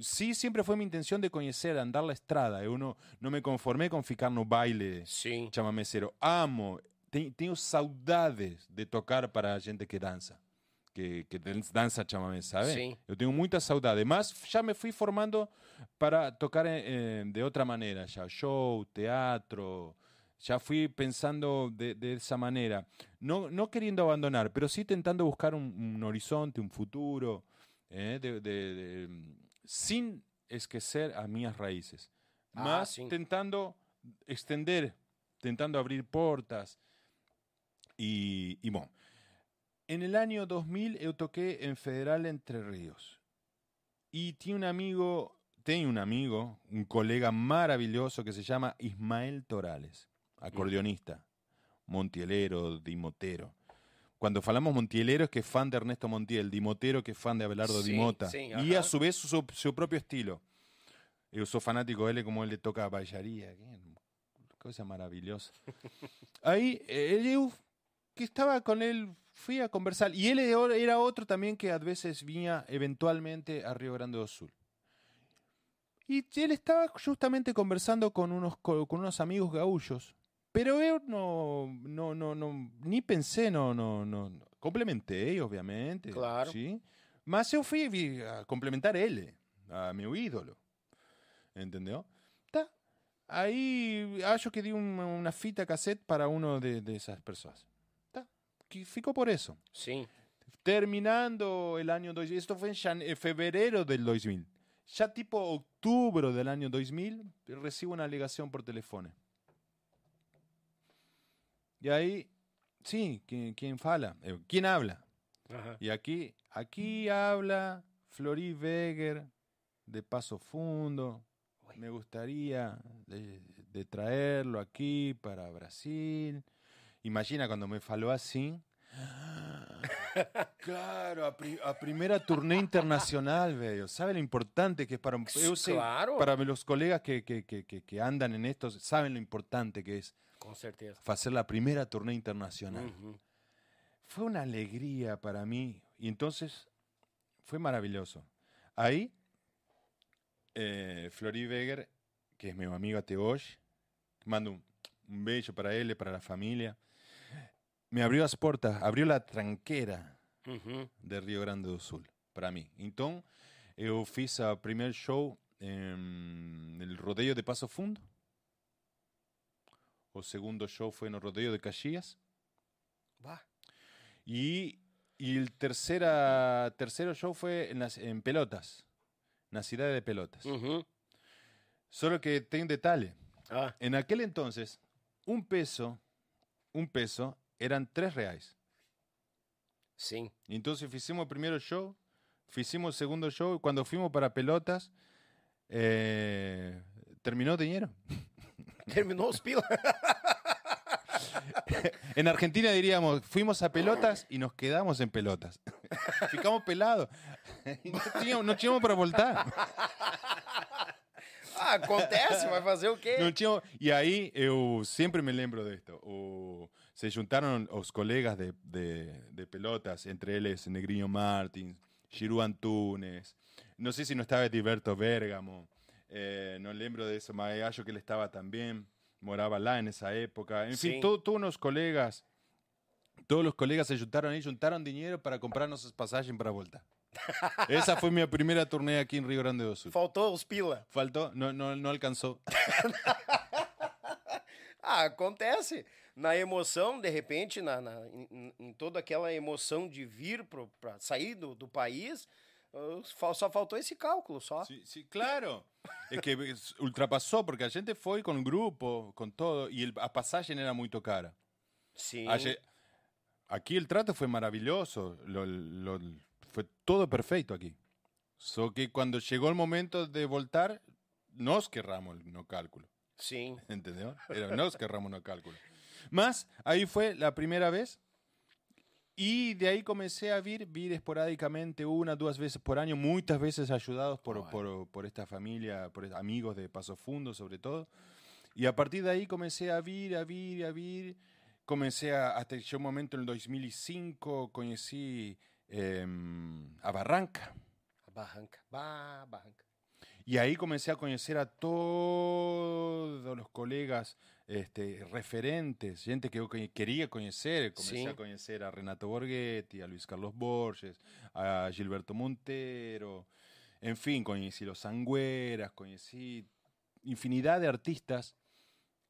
Sí, siempre fue mi intención de conocer, andar la estrada. Eu no, no me conformé con ficar no baile Sim. chamamecero. Amo, te- tenho saudades de tocar para gente que dança. Que, que dan- dança chamamé, sabe? Sim. Eu tenho muita saudade. Mas já me fui formando para tocar eh, de outra maneira. Já show, teatro. Ya fui pensando de, de esa manera. No, no queriendo abandonar, pero sí intentando buscar un, un horizonte, un futuro. eh, de- de- sin esquecer a minhas raíces. Ah, Mas sim. tentando extender, tentando abrir portas. Y, y bueno, en el año 2000 yo toqué en Federal Entre Ríos. Y tiene un amigo, tengo un amigo, un colega maravilloso que se llama Ismael Torales, acordeonista, montielero, dimotero. Cuando falamos Montielero es que es fan de Ernesto Montiel, Dimotero que es fan de Abelardo Sí, Dimota. sí, y a su vez su, su propio estilo. Yo soy fanático de él como él le toca a Ballaría. Cosa maravillosa. Ahí, eh, que estaba con él, fui a conversar. Y él era otro también que a veces vinha eventualmente a Río Grande do Sul. Y él estaba justamente conversando con unos, co- con unos amigos gaullos. Pero yo no, no, no, no, ni pensé, no, no, no, complementé, obviamente. Claro. Sí. Mas eu fui a complementar ele, a meu ídolo. Entendeu? Tá. Aí acho que di uma, uma fita cassette para uno de, de esas personas. Que ficou por eso. Sim. Terminando el año 2000, esto fue en jan- en febrero del 2000. Ya tipo octubre del año 2000, recibo una alegación por teléfono. Y ahí, sí, ¿quién, quién fala? Eh, ¿Quién habla? Aham. Y aquí, aquí habla Flori Weger de Paso Fundo. Me gustaría de, de traerlo aquí para Brasil. Imagina cuando me faló así. Claro, a, pri- a primera turné internacional, velho. ¿Sabe lo importante que es para, sei- Claro. para los colegas que, que, que, que, que andan en esto? Saben lo importante que es Com certeza. hacer la primera turné internacional. Uhum. Fue una alegría para mí y entonces fue maravilloso. Ahí, eh, Flori Weger, que es mi amigo hoje, mando un, un beso para él, para la familia, me abrió las puertas, abrió la tranquera Uhum. de Rio Grande do Sul para mim. Então, eu fiz o primeiro show em, no Rodeio de Passo Fundo. O segundo show foi no Rodeio de Caxias. Bah. Y, y el tercera, tercero show fue en, las- en Pelotas, en la ciudad de Pelotas. Uhum. Solo que tem un detalle. Ah, En aquel entonces, un peso, un peso eran tres reais. sim. Entonces hicimos el primer show, hicimos el segundo show y cuando fuimos para Pelotas, eh, terminó dinero. Terminou os pila. En Argentina diríamos, fuimos a Pelotas y nos quedamos en Pelotas. Ficamos pelados. No teníamos, no teníamos para voltar. Ah, acontece, vai fazer o quê? Não tinha- E aí eu sempre me lembro disto. O, se juntaram os colegas de, de, de pelotas, entre eles Negrinho Martins, Giru Antunes, não sei se não estava Edilberto Bergamo, eh, não lembro disso, mas acho que ele estava também, morava lá nessa época. Enfim, Sim. to- todos os colegas, todos os colegas se juntaram aí, juntaram dinheiro para comprar nossas passagens para voltar. Essa foi minha primeira turnê aqui em Rio Grande do Sul. Faltou os pila. Faltou, não, não, não alcançou. Ah, acontece. Na emoção, de repente, na, na- em, em toda aquela emoção de vir para sair do, do país, fa- só faltou esse cálculo, só. Sí, sí, claro. Es que ultrapasó porque a gente fue con grupo, con todo, el, a pasaje era muy cara. Sim. Aye- Aquí el trato fue maravilloso, lo- lo- fue todo perfecto aquí. Só que cuando llegó el momento de voltar, nos querramos no cálculo, Sim. ¿entendió? Era nos querramos no cálculo. Más, ahí fue la primera vez y de ahí comencé a vir, vir esporádicamente una, dos veces por año, muchas veces ayudados por, Bueno. por, por esta familia, por amigos de Paso Fundo sobre todo. Y a partir de ahí comencé a vir, a vir, a vir. Comencé a, hasta que un momento en el 2005, conocí em, a Barranca. A barranca. Barranca. Y ahí comencé a conocer a todos los colegas este, referentes, gente que yo que- quería conocer. Comencé Sí. a conocer a Renato Borghetti, a Luis Carlos Borges, a Gilberto Montero. En fin, conocí los Sangüeras, conocí infinidad de artistas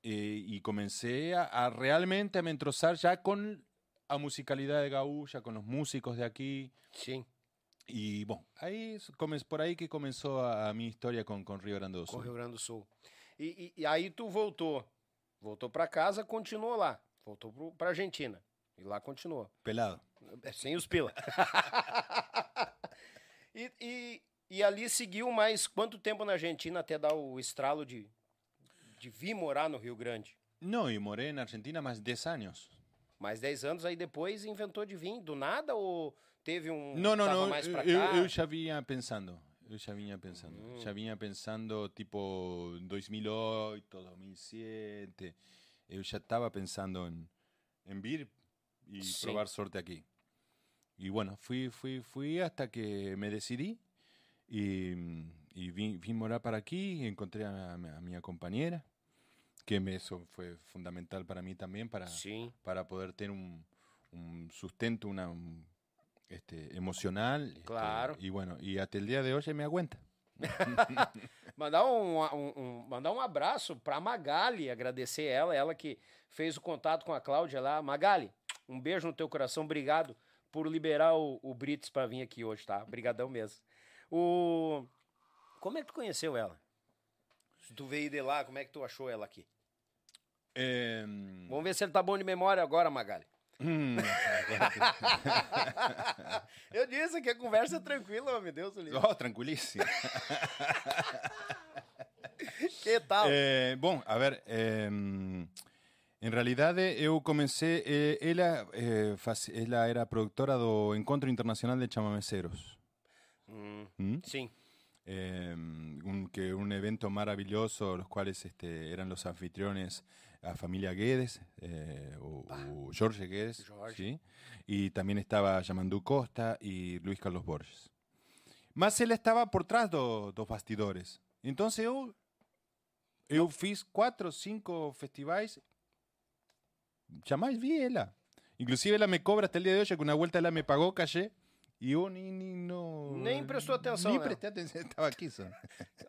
eh, y comencé a, a realmente a me entrosar ya con a musicalidad de Gaúcha, con los músicos de aquí. Sim. Y bueno, ahí por ahí que comenzó a, a mi historia con, con Río Grande do Com Sul. Rio Grande do Sul. E, e- e aí tu voltou. Voltou para casa, continuou lá. Voltou pro, pra Argentina. E lá continuou. Pelado. É, Sem os pila. e, e, e ali seguiu mais quanto tempo na Argentina até dar o estralo de, de vir morar no Rio Grande? No, y moré en Argentina de 10 años. Mais 10 anos, aí depois inventou de vir do nada ou teve um. No. mais pra Eu, eu já vinha pensando. Eu já vinha pensando. Mm. Já vinha pensando, tipo, 2008, 2007. Eu já estava pensando en, en vir y Sí. probar suerte aquí. Y bueno, fui, fui, fui hasta que me decidí y, y vine, vine morar para aquí y encontré a, mi- a mi compañera, que me- eso fue fundamental para mí también, para, Sim. para poder tener un, un sustento una, un, este, emocional. este, Claro. y bueno, y hasta el día de hoy me aguanta. Mandar um, um- um- mandar um abraço pra Magali, agradecer ela, ela que fez o contato com a Cláudia lá. Magali, um beijo no teu coração, obrigado por liberar o, o Brits pra vir aqui hoje, tá? Obrigadão mesmo. O... Como é que tu conheceu ela? Tu veio de lá, como é que tu achou ela aqui? Em, Vamos ver se ele tá bom de memória agora, Magali. Mm, Eu disse que a conversa é tranquila, meu Deus. do livro. oh, tranquilísimo. Que tal? Eh, bom, a ver, eh, en realidade eu comecei, eh, ela, eh, faci- ela era productora do Encontro Internacional de Chamameceros, Hum, ¿m? sim. Eh, un, que un evento maravilloso, los cuales este, eran los anfitriones a familia Guedes, eh, o, o Jorge Guedes. ¿sí? y también estaba Yamandu Costa y Luis Carlos Borges. Mas ele estava por trás do- dos bastidores. Entonces eu, eu fiz quatro, cinco festivais, jamais vi ela. Inclusive ela me cobra hasta el día de hoy, que una vuelta ela me pagou cachê, e eu nem, nem, não, Nem prestou atenção Nem nela. prestei atenção, estava aqui só.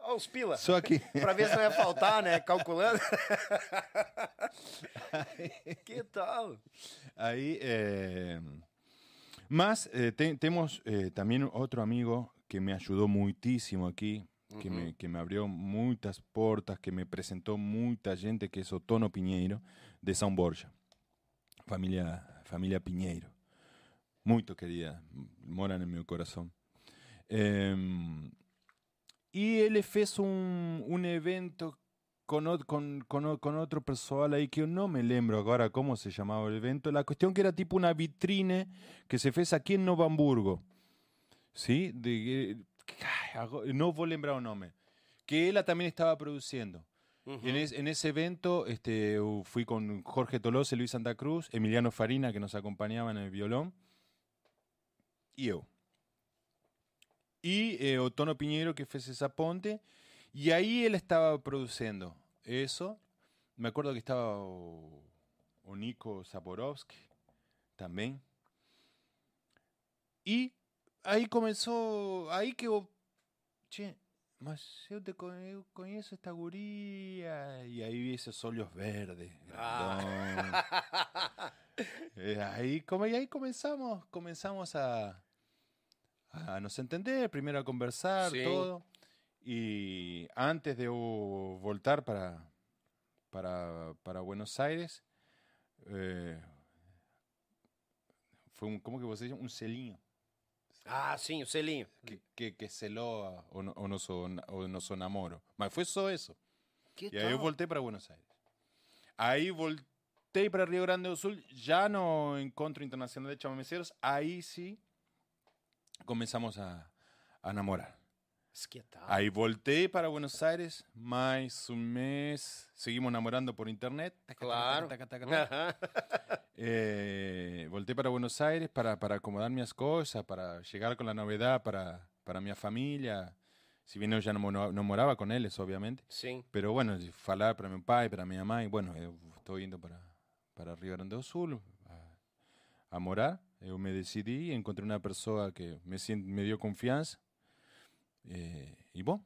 Ó, os pila. Só aqui. Pra ver se não ia faltar, né? Calculando. que tal? Ahí, eh, más, eh, te- tenemos eh, también otro amigo que me ayudó muchísimo aquí, que, me, que me abrió muchas puertas, que me presentó mucha gente, que es Otono Piñeiro, de São Borja. Familia, familia Piñeiro. Muy querida, moran en mi corazón. Em, y él fez un, un evento con, ot- con, con, o- con otro pessoal ahí que yo no me lembro ahora cómo se llamaba el evento. La cuestión que era tipo una vitrine que se fez aquí en Novo Hamburgo. ¿Sí? De, ago- no voy a lembrar el nombre. Que ella también estaba produciendo. En, es- en ese evento este, eu fui con Jorge Tolosa, Luis Santa Cruz, Emiliano Farina, que nos acompañaba en el violón, y yo. Y eh, Otono Piñero, que fue esa ponte, y ahí él estaba produciendo eso. Me acuerdo que estaba o, o Nico Zaporowski también. Y ahí comenzó, ahí que eu, che, mas eu te con- eu conheço esta guría, y ahí vi esos óleos verdes. grandón. Eh, ahí, como, y ahí comenzamos, comenzamos a, a nos entender, primero a conversar, Sí. todo. Y antes de voltar para, para, para Buenos Aires, eh, fue un, ¿cómo que vos decís? Un selinho Ah, sim, o selinho. que, que, que o, no- o, nos, o nos namoro. Mas fue solo eso. Que Y ahí tal? volteé para Buenos Aires. Ahí volteé para Río Grande do Sul, ya no Encontro Internacional de Chamameceros, ahí sí comenzamos a, a enamorar. Que tal? Ahí volteé para Buenos Aires, más un mes, seguimos enamorando por internet. Taca, Claro. taca, taca. Eh, volteé para Buenos Aires para, para acomodar mis cosas, para llegar con la novedad para, para mi familia. Si bien yo ya no, mo- no moraba con ellos, obviamente. Sim. Pero bueno, falar para meu pai, para minha mãe, bueno, eu estou indo para, para Rio Grande do Sul a, a morar. Eu me decidi, encontrei uma pessoa que me, me deu confiança. Eh, e bom,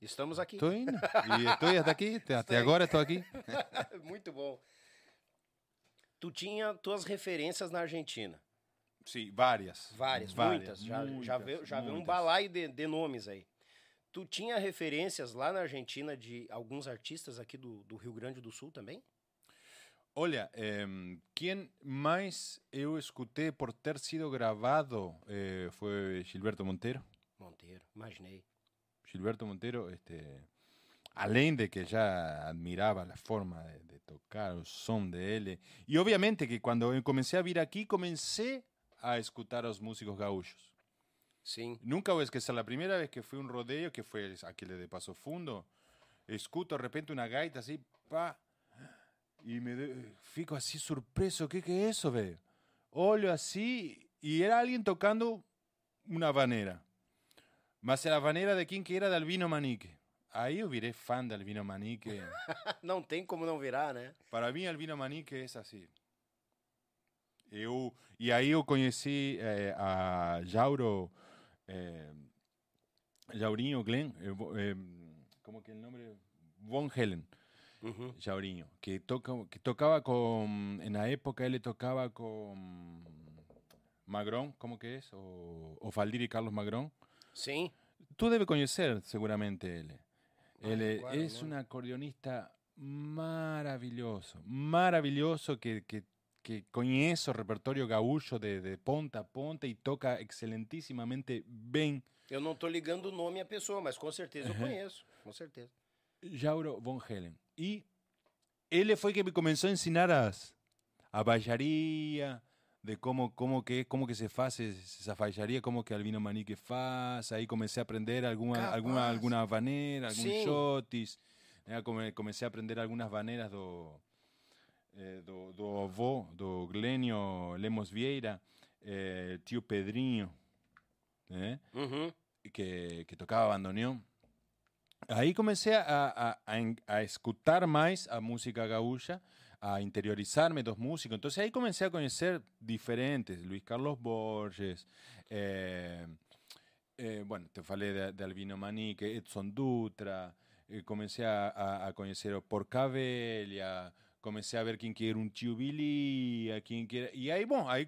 Estamos aqui. estou indo. E estou até aqui, até, agora estou aqui. Muito bom. Tu tinha tuas referências na Argentina. Sim, várias. Várias, várias muitas. Já, já muitas, veio, já veio um muitas. balaio de, de nomes aí. Tu tinha referências lá na Argentina de alguns artistas aqui do, do Rio Grande do Sul também? Olha, em, quem mais eu escutei por ter sido gravado eh, foi Gilberto Monteiro. Monteiro, imaginei. Gilberto Montero, este, além de que já admirava a forma de, de, tocar, o som dele. E obviamente que quando eu comecei a vir aqui, comecei a escutar os músicos gaúchos. Sim. Nunca vou esquecer, a primeira vez que fui a um rodeio, que foi aquele de Passo Fundo, escuto de repente uma gaita assim, pá, e me de... fico assim surpreso, o que, que é isso, velho? Olho assim, e era alguém tocando uma vaneira. Mas era a vaneira de quem que era? De Albino Manique. Aí eu virei fã de Albino Manique. não tem como não virar, né? Para mim, Albino Manique é assim. Eu, e aí eu conheci eh, a Jauro, eh, Jaurinho Glenn, eh, como que é o nome? Von Helen. Uhum. Jaurinho, que, toca, que tocava com. Na época ele tocava com Magrón, como que é? O, o Valdir e Carlos Magrón. Sim. Tú debes conocer seguramente él. Él es un acordeonista maravilloso, maravilloso que, que, que conoce el repertorio gaúcho de, de, ponta a ponta e toca excelentíssimamente bem. Eu não estou ligando o nome à pessoa, mas com certeza eu conheço, com certeza. Jauro von Helen. E ele foi que me começou a ensinar as, a baixaria, de cómo, cómo, que, cómo que se hace esa fallaría, cómo que Albino Manique faz. Ahí comencé a aprender alguna, alguna, alguna vanera, algún sí. shotis. Comencé a aprender algunas vaneras do, eh, do, do avó, do Glenio Lemos Vieira, eh, tío Pedrinho, eh, uh -huh. que, que tocaba bandoneón. Aí comecei a, a, a, a escutar mais a música gaúcha, a interiorizarme dos músicos. Entonces ahí comencé a conocer diferentes, Luis Carlos Borges, eh, eh, bueno, te falei de, de Albino Manique, Edson Dutra, eh, comencé a, a, a conocer Porcavelia, comencé a ver quién quiere un Chiubilí, a quién quiere... Y ahí, bueno, ahí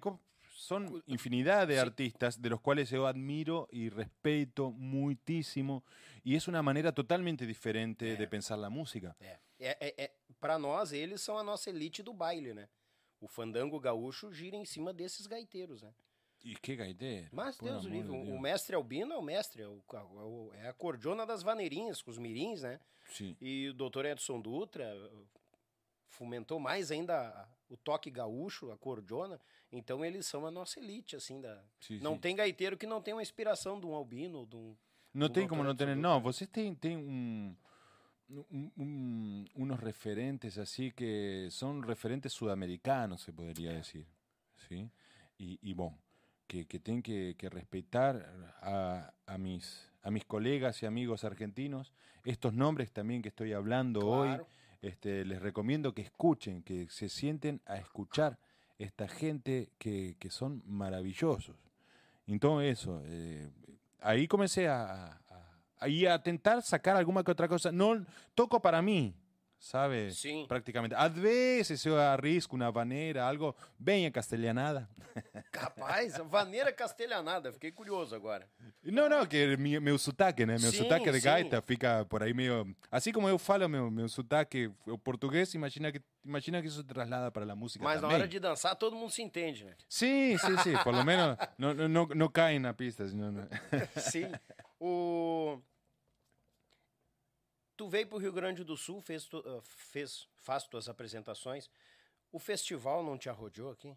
son infinidad de sí. artistas de los cuales yo admiro y respeto muitísimo y es una manera totalmente diferente É. de pensar la música. É, é, é, para nós, eles são a nossa elite do baile, né? O fandango gaúcho gira em cima desses gaiteiros, né? E que gaiteiro? Mas por Deus livre, de o mestre Albino é o mestre, é, o, é o- é a cordiona das vaneirinhas, com os mirins, né? Sim. E o doutor Edson Dutra fomentou mais ainda a- o toque gaúcho, a cordiona. Então eles são a nossa elite, assim, da... sim, Não sim. tem gaiteiro que não tenha uma inspiração de um albino, de um... Não o tem como não ter. Não, vocês têm, têm um, um, um, unos referentes assim que são referentes sudamericanos, se poderia dizer. ¿sí? E, e bom, que, que tem que, que respeitar a, a, mis, a mis colegas y amigos argentinos. Estos nombres también que estoy hablando hoy, Claro. este, les recomiendo que escuchen, que se sienten a escuchar esta gente que, que son maravillosos. Entonces eso, eh, ahí comencé a, a, a tentar sacar alguna que otra cosa. No toco para mí, ¿sabe? Sim. Prácticamente. A veces yo arrisco una vanera, algo bem castelhanada. Capaz, vaneira castelhanada, fiquei curioso agora. Não, não, que mi, meu sotaque, né? Meu Sim, sotaque de sim. gaita fica por aí meio... Assim como eu falo meu, meu sotaque o português, imagina que, imagina que isso traslada para a música Mas na também. hora de dançar, todo mundo se entende, né? Sim, sim, sim. Por lo menos não, não, não, não caem na pista. Senão, não... Sim. O... Tu veio pro Rio Grande do Sul, fez, tu- ah, fez, faz tuas apresentações. O festival não te arrodeou aqui?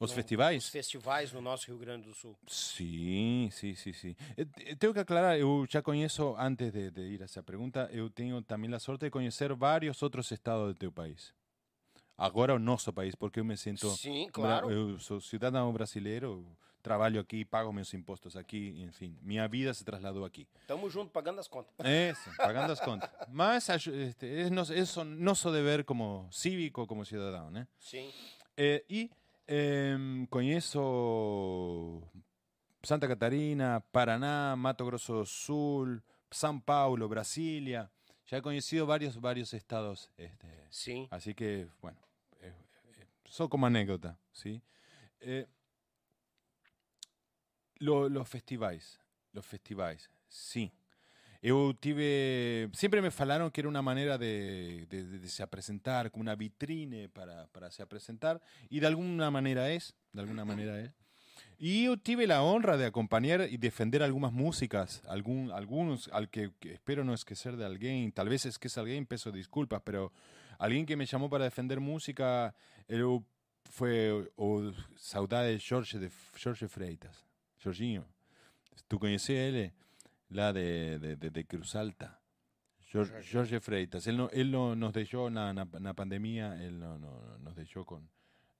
Os festivais? Os festivais no nosso Rio Grande do Sul. Sim, sim, sim, sim. Eh, te- Tenho que aclarar, eu já conheço, antes de, de ir a essa pergunta, eu tenho também a sorte de conhecer vários outros estados do teu país. Agora o nosso país, porque eu me sinto... Sim, claro. Eu sou cidadão brasileiro, trabalho aqui, pago meus impostos aqui, enfim, minha vida se trasladou aqui. Tamo junto, pagando as contas. Isso, pagando as contas. Mas este, é nosso, é so- nosso dever como cívico, como cidadão, né? Sim. Eh, e em, conheço Santa Catarina, Paraná, Mato Grosso do Sul, São Paulo, Brasília. Já he conhecido vários, vários estados. Este, Sim. así que, bueno, eh, eh, como anécdota, ¿sí? Eh, lo- los festivais, los festivais, sim. Eu tive. Sempre me falaram que era uma maneira de, de- de- se apresentar, como uma vitrine para, para se apresentar, e de alguma maneira é, de alguma maneira é. Yo tuve la honra de acompañar y defender algunas músicas, algún, algunos, al que, que espero no es que ser de alguien, tal vez es que es alguien, peso disculpas, pero alguien que me llamó para defender música eu, fue o saudade Jorge de Jorge Freitas, Jorginho. ¿Tú conoces a él? La de, de, de, de Cruz Alta. Jorge, Jorge Freitas. Él, no, él no, nos dejó en la pandemia, él no, no, nos dejó con...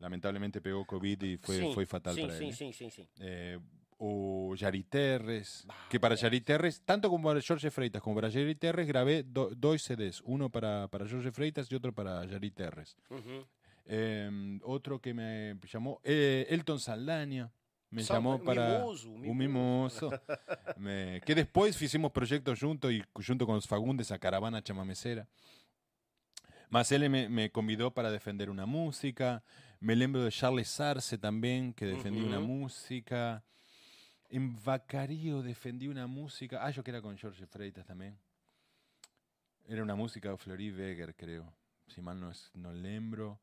Lamentablemente pegó COVID y fue, Sim, fue fatal sim, para sim, él. sim, sim, sim. Eh, o Yari Terres, Ah, que para. Yari Terres, tanto como para Jorge Freitas como para Yari Terres, grabé do- dos CDs, uno para, para Jorge Freitas y otro para Yari Terres. Uhum. Eh, otro que me llamó, eh, Elton Saldaña, me Sal- llamó para... Mimoso, Un mimoso. Me- que después hicimos proyectos juntos y junto con los Fagundes a Caravana Chamamecera. Más él me, me convidó para defender una música. Me lembro de Charles Sarce también, que defendí una música. En Vacarío defendí una música. Ah, yo que era con Jorge Freitas también. Era una música de Florí Weger, creo. Si mal no, es, no lembro.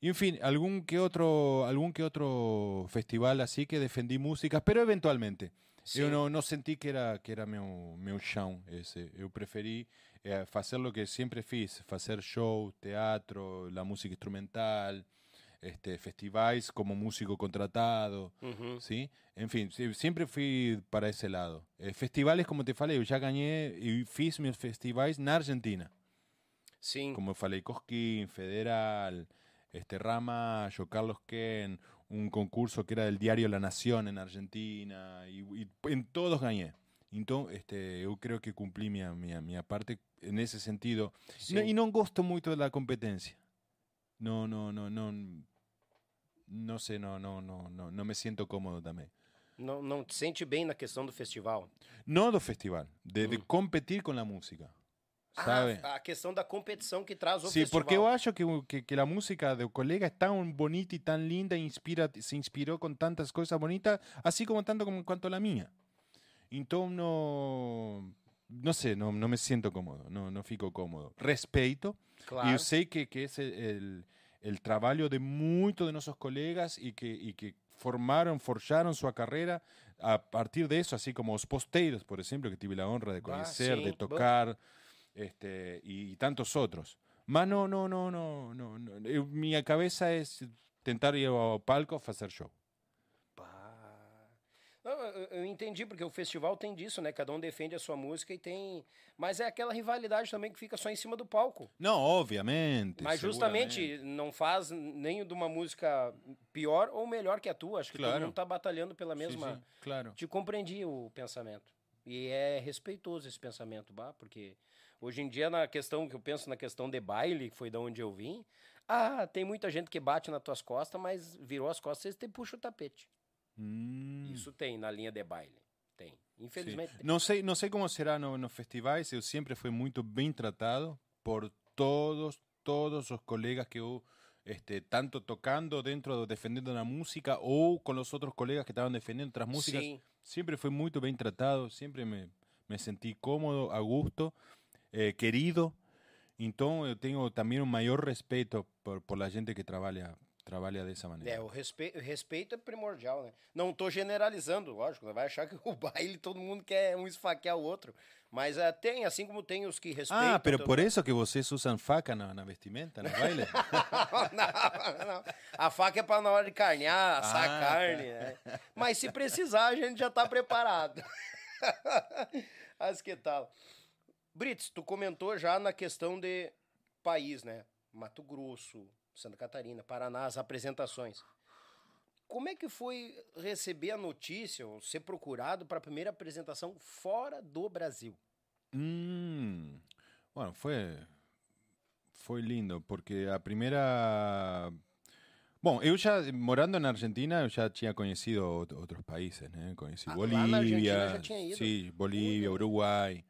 Y en fin, algún que otro, algún que otro festival así que defendí músicas, pero eventualmente. Sim. Eu não, não senti que era, que era meu, meu chão esse. Eu preferi eh, fazer o que sempre fiz, fazer show, teatro, la música instrumental, este, festivais como músico contratado, Uhum. ¿sí? En fin, sí, siempre fui para ese lado. Eh, festivales, como te falei, eu já ganhei e fiz meus festivais na Argentina. Sim. Como falei, Cosquín, Federal, este Ramallo, Carlos Ken, un concurso que era del diario La Nación en Argentina, y, y en todos gané. Então, este, eu creo que cumprí minha, minha, minha parte en ese sentido. sim. No, y no gosto mucho de la competencia. No, no, no, no. No sé, no, no, no, no, no me siento cómodo también. Não, não te sente bem na questão do festival. No do festival, de, de Mm. competir con la música. ¿Sabe? Ah, a questão da competição que traz o festival. porque yo acho que, que, que la música de colega es tan bonita y tan linda, e inspira, se inspiró con tantas cosas bonitas, así como tanto como en cuanto a la mía. Entonces no, no sé, no, no me siento cómodo, no, no fico cómodo. Respeto, Claro. y yo sé que, que es el, el, el trabajo de muchos de nuestros colegas y que, y que formaron, forjaron su carrera a partir de eso, así como los posteiros, por ejemplo, que tuve la honra de Ah, conocer, sí, de bueno. Este, y, tantos otros. Mas no, no, no, no, no, no. Eu- Mi cabeza es tentar ir ao palco a hacer show. Não, eu, eu entendi, porque o festival tem disso, né? Cada um defende a sua música e tem. Mas é aquela rivalidade também que fica só em cima do palco. No, obviamente. Mas justamente não faz nem de uma música pior ou melhor que a tua. Acho que todo Claro. mundo tá batalhando pela mesma. Sí, sí, claro. Te compreendi o pensamento. E é respeitoso esse pensamento, bah, porque hoje em dia, na questão que eu penso na questão de baile, que foi da onde eu vim, ah, tem muita gente que bate nas tuas costas, mas virou as costas e te puxa o tapete. Mm. Isso tem na linha de baile. Tem. Sí. Infelizmente tem. Não sei, não sei como será no, nos festivais. Eu sempre fui muito bem tratado por todos, todos os colegas que eu este, tanto tocando dentro, defendiendo la música ou con los otros colegas que estaban defendiendo otras músicas. Sim. Siempre fui muy bien tratado, siempre me, me sentí cómodo, a gusto, eh, querido. Entonces tengo también un mayor respeto por, por la gente que trabaja, trabalha dessa maneira. É, o respeito, o respeito é primordial, né? Não tô generalizando, lógico, vai achar que o baile todo mundo quer um esfaquear o outro. Mas é, tem, assim como tem os que respeitam. Ah, também. por eso que vocês usam faca na, na vestimenta, no baile? não, não. A faca é pra na hora de carnear, assar Ah, a carne, né? Mas se precisar, a gente já tá preparado. Mas que tal? Brits, tu comentou já na questão de país, né? Mato Grosso, Santa Catarina, Paraná, as apresentações. Como é que foi receber a notícia ou ser procurado para a primeira apresentação fora do Brasil? Mm, bueno, fue, fue lindo, porque a primeira... Bom, eu já, morando na Argentina, eu já tinha conhecido out- outros países, né? Conheci Ah, Bolívia, já tinha ido? sim, Bolívia, Uruguai.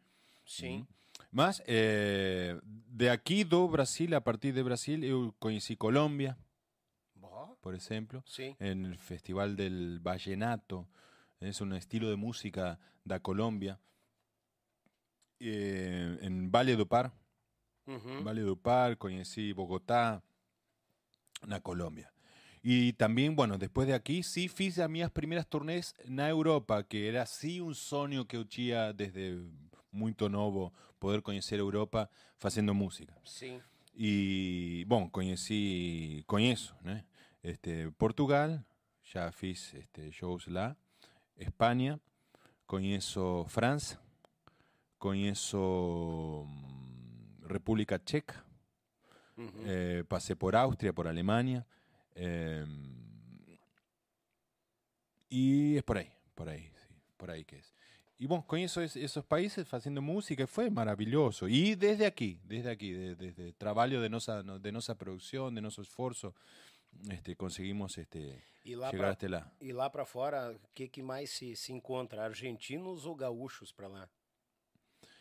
Sim. Mas eh, de aqui do Brasil, a partir de Brasil, eu conheci Colômbia, por exemplo, sim. en el Festival del Vallenato. Es un estilo de música da Colombia. Eh, en Valle do Par, Uhum. Valle do Par, conocí Bogotá, na Colombia. E também, bueno, depois de aqui, sim, fiz as minhas primeiras turnês na Europa, que era sim um sonho que eu tinha desde muito novo, poder conhecer a Europa fazendo música. Sim. E, bom, conheci, conheço, né? Este, Portugal, já fiz este, shows lá, Espanha, conheço França, conheço mm, República Checa, Uhum. eh, pasé por Austria, por Alemania. eh, y es por ahí, por ahí, sí, por ahí que es. Y bueno, conheço es- esos países haciendo música fue maravilloso. Y desde aquí, desde aquí, de- desde el trabajo de nuestra, de nuestra producción, de nuestro esfuerzo, este, conseguimos este, E lá llegar pra, hasta lá. e lá pra fora, o que, que mais se, se encontra? Argentinos ou gaúchos pra lá?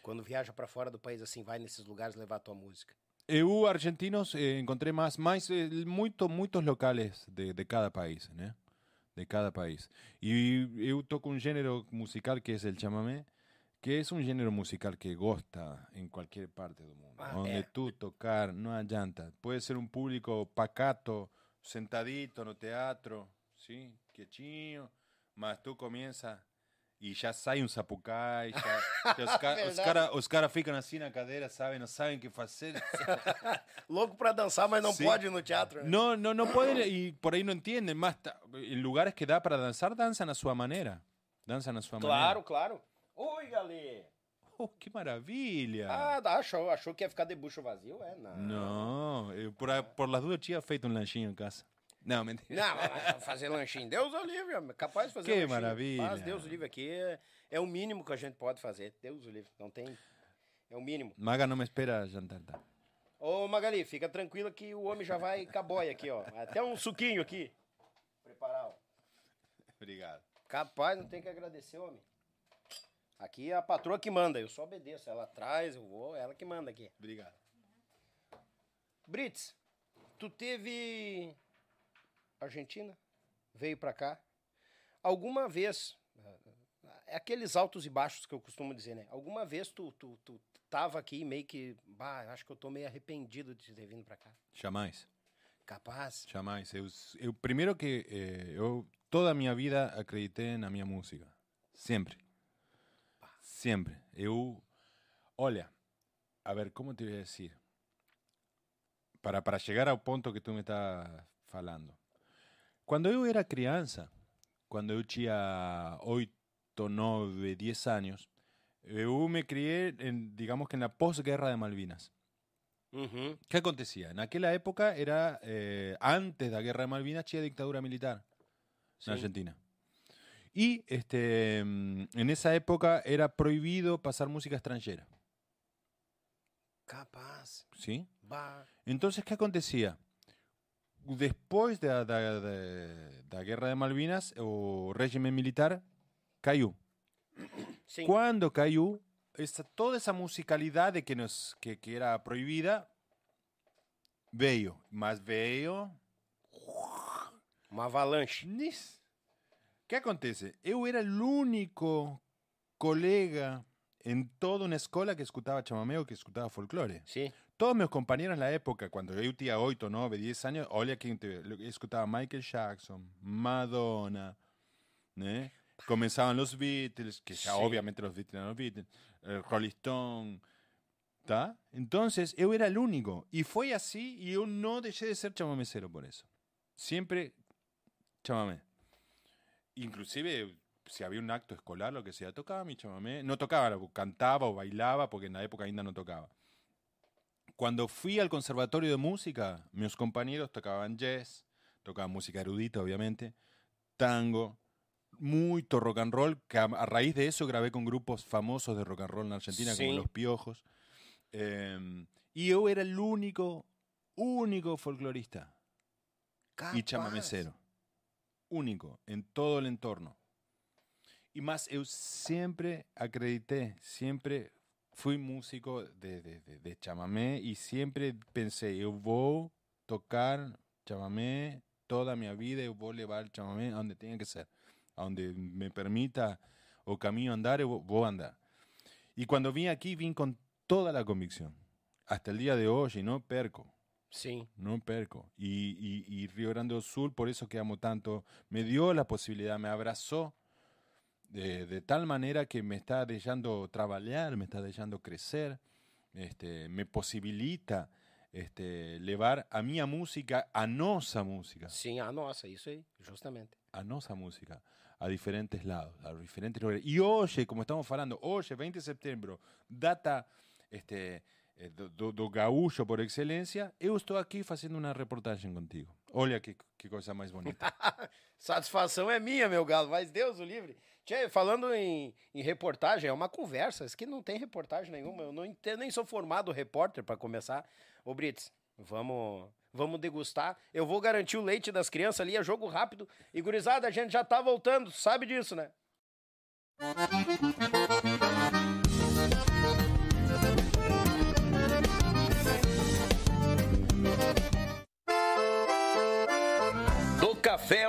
Quando viaja pra fora do país, assim, vai nesses lugares levar tua música. EU argentinos eh, encontré más, más eh, muito, muchos locales de, de cada país, ¿no? De cada país. Y eu toco un género musical que es el chamamé, que es un género musical que gosta en cualquier parte del mundo. Ah, donde é. tú tocar, no adianta. Puede ser un público pacato, sentadito no teatro, ¿sí? Quietinho, mas tú comienzas y ya sai un zapucay, ya, ya os, ca- os Verdade. cara, os cara ficam assim na cadeira, sabe? Não sabem o que fazer. Louco pra dançar, mas não Sim. pode ir no teatro. né? No, no, no pueden y por ahí no entienden. Más ta- en lugares que da para danzar, danzan a su manera. Danzan a su Claro, manera. claro. Oi, Galê. Oh, qué maravilla. Ah, achou, achou que ia ficar de bucho vazio? É, não. no, eh, por, a- por las dudas tinha feito um lanchinho em casa. Não, mentira. Não, mas fazer lanchinho, Deus o livre, homem. capaz de fazer Que lanchinho. maravilha. Faz Deus o livre aqui, é, é o mínimo que a gente pode fazer. Deus o livre, não tem... É o mínimo. Maga não me espera jantar. tá? Ô, Magali, fica tranquila que o homem já vai com a boia aqui, ó. Até um suquinho aqui. Preparar, ó. Obrigado. Capaz, não tem que agradecer, homem. Aqui é a patroa que manda, eu só obedeço. Ela traz, eu vou, ela que manda aqui. Obrigado. Brits, tu teve Argentina, veio pra cá. Alguma vez, é aqueles altos e baixos que eu costumo dizer, né? Alguma vez tu, tu, tu tava aqui meio que, bah, acho que eu tô meio arrependido de ter vindo pra cá. Jamais. Capaz? Jamais. Eu, eu primeiro que eh, eu toda a minha vida acreditei na minha música. Sempre. Sempre. Eu, olha, a ver, como te a decir? Para, para chegar ao ponto que tu me estás falando. Quando eu era criança, quando eu tinha 8, 9, 10 anos, eu me criei, en, digamos que na pós-guerra de Malvinas. Uhum. ¿Qué acontecía? En aquella época era, eh, antes de la guerra de Malvinas, tinha dictadura militar Sim. en Argentina. Y este, mm, en esa época era prohibido pasar música extranjera. Capaz. ¿sí? Bah. Entonces, ¿qué acontecía? Después de, la- de- de- de la guerra de Malvinas, o régimen militar cayó. Sim. Cuando cayó, esa, toda esa musicalidad de que, nos, que, que era prohibida, veio. Mas veio Uma avalanche. Nis. ¿Qué acontece? Eu era el único colega en toda una escuela que escuchaba chamamé o que escuchaba folclore. Sim. Todos mis compañeros en la época, cuando yo tenía 8, 9, 10 años, olha quem te, escutava Michael Jackson, Madonna, né? Começavam los Beatles, que ya Sí. obviamente los Beatles eran los Beatles, eh, Rolling Stone, ¿tá? Entonces, yo era el único. Y fue así y yo no dejé de ser chamamecero por eso. Siempre chamamé. Inclusive, si había un acto escolar, lo que sea, tocaba mi chamamé. No tocaba, cantaba o bailaba, porque en la época ainda no tocaba. Cuando fui al conservatorio de música, mis compañeros tocaban jazz, tocaban música erudita, obviamente, tango, mucho rock and roll, que a, a raíz de eso grabé con grupos famosos de rock and roll en Argentina, Sí. como Los Piojos. Eh, y yo era el único, único folclorista y chamamecero. Único en todo el entorno. Y más, yo siempre acredité, siempre fui músico de, de, de, de chamamé y siempre pensé, yo voy a tocar chamamé toda mi vida, yo voy a llevar chamamé a donde tenga que ser, a donde me permita o camino andar, yo voy a andar. Y cuando vine aquí, vine con toda la convicción. Hasta el día de hoy, y no perco. Sim. No perco. Y, y, y Río Grande do Sul, por eso que amo tanto, me dio la posibilidad, me abrazó de, de tal manera que me está dejando trabajar, me está dejando crecer, este, me posibilita este, levar a minha música, a nossa música, Sim, a nossa, isso aí, justamente. a nossa música, a diferentes lados, a diferentes lugares. E hoje, como estamos falando, hoje, 20 de setembro, data este, eh, do, do, do gaúcho por excelência, eu estou aqui fazendo uma reportagem contigo. Olha que, que coisa mais bonita. Satisfação é minha, meu galo, mas Deus o livre. Tchê, falando em, em reportagem, é uma conversa. Isso aqui não tem reportagem nenhuma. Eu não entendo, nem sou formado repórter para começar. Ô, Brits, vamos, vamos degustar. Eu vou garantir o leite das crianças ali, é jogo rápido. E gurizada, a gente já tá voltando, sabe disso, né? Do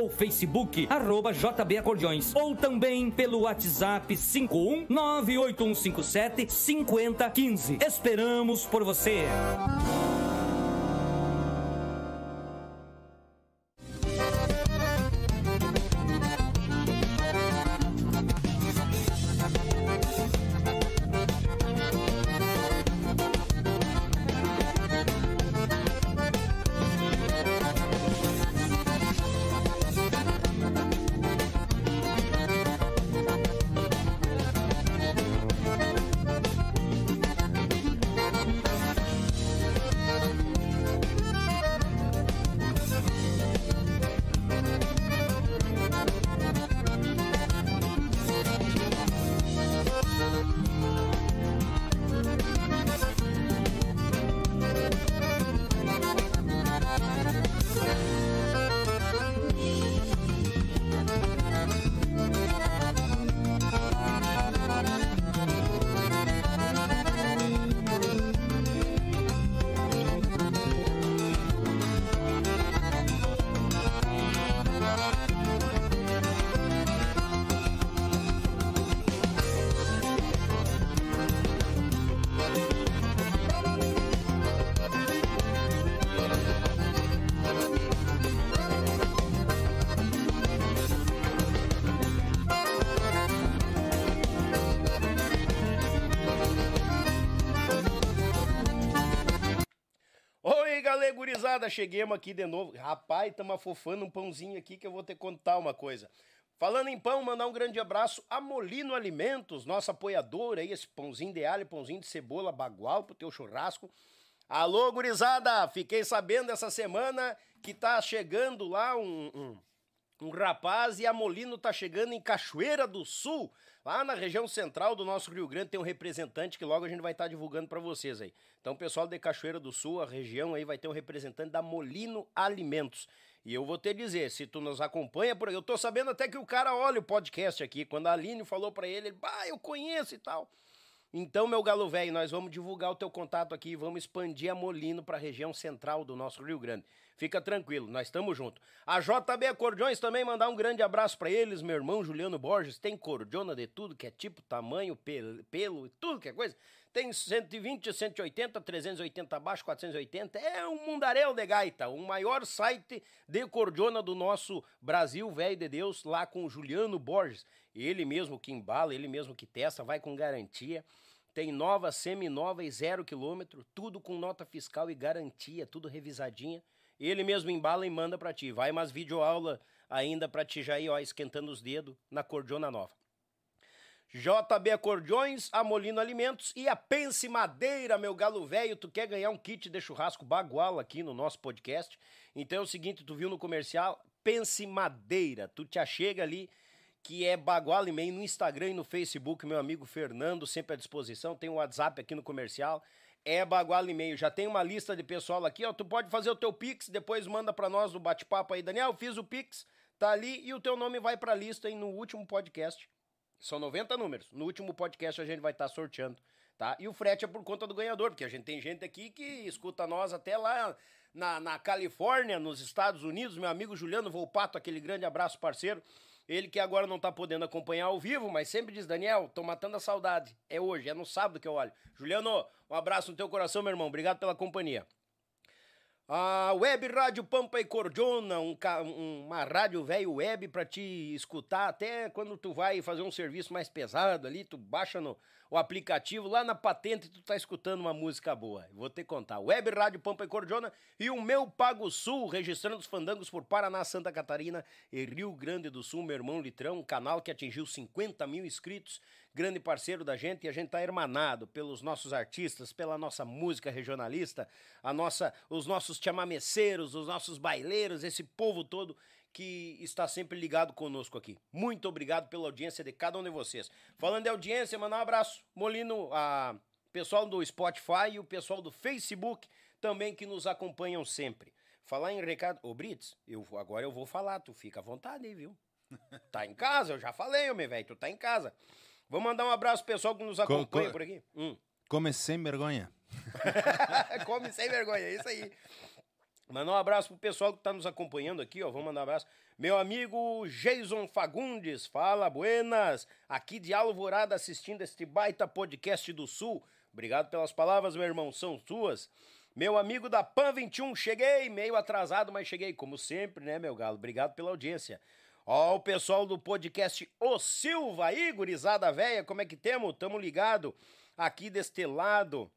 ou Facebook, arroba JB Acordeões ou também pelo WhatsApp 51 98157 5015. Esperamos por você. Gurizada, cheguemos aqui de novo. Rapaz, estamos afofando um pãozinho aqui que eu vou te contar uma coisa. Falando em pão, mandar um grande abraço a Molino Alimentos, nossa apoiadora aí, esse pãozinho de alho, pãozinho de cebola, bagual pro teu churrasco. Alô, gurizada, fiquei sabendo essa semana que tá chegando lá um, um um rapaz e a Molino tá chegando em Cachoeira do Sul, lá na região central do nosso Rio Grande, tem um representante que logo a gente vai estar tá divulgando para vocês aí. Então, pessoal de Cachoeira do Sul, a região aí vai ter um representante da Molino Alimentos. E eu vou te dizer, se tu nos acompanha por aí, eu tô sabendo até que o cara olha o podcast aqui, quando a Aline falou para ele, ele, bah, eu conheço e tal. Então, meu galo velho, nós vamos divulgar o teu contato aqui e vamos expandir a Molino para a região central do nosso Rio Grande. Fica tranquilo, nós estamos juntos. A JB Acordeões também mandar um grande abraço para eles, meu irmão Juliano Borges, tem cordiona de tudo que é tipo, tamanho, pelo, pelo tudo que é coisa. Tem 120, 180, 380 abaixo, 480. É um mundaréu de gaita, o maior site de cordiona do nosso Brasil, velho de Deus, lá com o Juliano Borges. Ele mesmo que embala, ele mesmo que testa, vai com garantia. Tem nova, semi-nova e zero quilômetro, tudo com nota fiscal e garantia, tudo revisadinha. Ele mesmo embala e manda para ti. Vai mais videoaula ainda para ti já ir, ó, esquentando os dedos na cordiona nova. JB Acordeões, a Molino Alimentos e a Pense Madeira, meu galo velho. Tu quer ganhar um kit de churrasco bagual aqui no nosso podcast? Então é o seguinte, tu viu no comercial? Pense Madeira. Tu te achega ali que é Bagual e meio no Instagram e no Facebook, meu amigo Fernando, sempre à disposição. Tem o um WhatsApp aqui no comercial é Bagual e meio. Já tem uma lista de pessoal aqui, ó. Tu pode fazer o teu Pix, depois manda para nós no bate-papo aí. Daniel, fiz o Pix, tá ali e o teu nome vai pra lista aí no último podcast. São 90 números. No último podcast a gente vai estar tá sorteando, tá? E o frete é por conta do ganhador, porque a gente tem gente aqui que escuta nós até lá na, na Califórnia, nos Estados Unidos. Meu amigo Juliano Volpato, aquele grande abraço, parceiro. Ele que agora não tá podendo acompanhar ao vivo, mas sempre diz, Daniel, tô matando a saudade. É hoje, é no sábado que eu olho. Juliano, um abraço no teu coração, meu irmão. Obrigado pela companhia. A Web Rádio Pampa e Cordiona, um, uma rádio velho web para te escutar até quando tu vai fazer um serviço mais pesado ali, tu baixa no o aplicativo lá na patente tu tá escutando uma música boa. Vou te contar. Web Rádio Pampa e Cordiona e o meu Pago Sul, registrando os fandangos por Paraná, Santa Catarina e Rio Grande do Sul, meu irmão Litrão, um canal que atingiu 50 mil inscritos grande parceiro da gente e a gente está hermanado pelos nossos artistas, pela nossa música regionalista, a nossa, os nossos chamameceiros, os nossos baileiros, esse povo todo que está sempre ligado conosco aqui. Muito obrigado pela audiência de cada um de vocês. Falando de audiência, mandar um abraço, Molino, a pessoal do Spotify e o pessoal do Facebook também que nos acompanham sempre. Falar em recado. Ô, Brits, eu, agora eu vou falar, tu fica à vontade aí, viu? Tá em casa, eu já falei, meu velho, tu tá em casa. Vou mandar um abraço pro pessoal que nos acompanha co, por aqui. Hum. Come sem vergonha. Come sem vergonha, é isso aí. Mandar um abraço pro pessoal que tá nos acompanhando aqui, ó. Vamos mandar um abraço. Meu amigo Jason Fagundes, fala, buenas. Aqui de Alvorada assistindo este baita podcast do Sul. Obrigado pelas palavras, meu irmão, são suas. Meu amigo da PAN 21, cheguei, meio atrasado, mas cheguei, como sempre, né, meu galo? Obrigado pela audiência. Ó, o pessoal do podcast O Silva aí, gurizada véia, como é que temos? Tamo ligado aqui deste lado.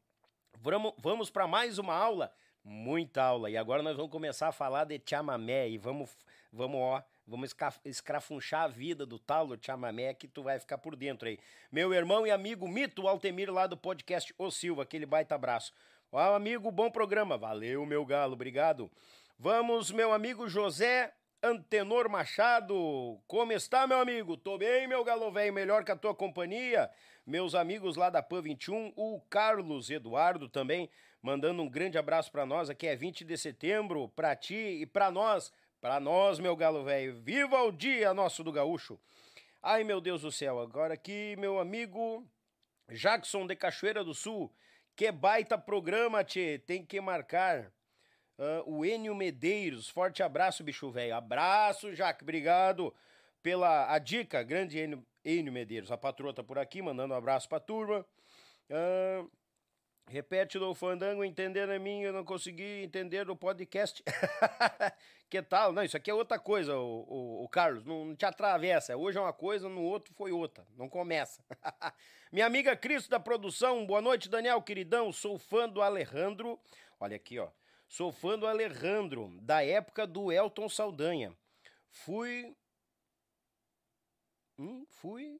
Vamos, vamos para mais uma aula, muita aula. E agora nós vamos começar a falar de chamamé e vamos, vamos ó, vamos escrafunchar a vida do tal do chamamé que tu vai ficar por dentro aí. Meu irmão e amigo Mito Altemir lá do podcast O Silva, aquele baita abraço. Ó, amigo, bom programa. Valeu, meu galo, obrigado. Vamos, meu amigo José Antenor Machado. Como está, meu amigo? Tô bem, meu galo velho, melhor que a tua companhia. Meus amigos lá da PAN 21, o Carlos Eduardo também, mandando um grande abraço para nós. Aqui é 20 de setembro, para ti e para nós. Para nós, meu galo velho. Viva o dia nosso do gaúcho. Ai, meu Deus do céu. Agora aqui, meu amigo Jackson de Cachoeira do Sul. Que baita programa, tchê. Tem que marcar. Uh, o Enio Medeiros, forte abraço, bicho velho. Abraço, Jaque, obrigado pela a dica, grande Enio, Enio Medeiros. A patroa tá por aqui, mandando um abraço pra turma. Uh, repete do fandango, entender a mim, eu não consegui entender o podcast. que tal? Não, isso aqui é outra coisa, o, o, o Carlos, não, não, te atravessa. Hoje é uma coisa, no outro foi outra. Não começa. Minha amiga Cristo da produção, boa noite, Daniel, queridão. Sou fã do Alejandro. Olha aqui, ó. Sou fã do Alejandro, da época do Elton Saldanha. Fui. Hum, fui.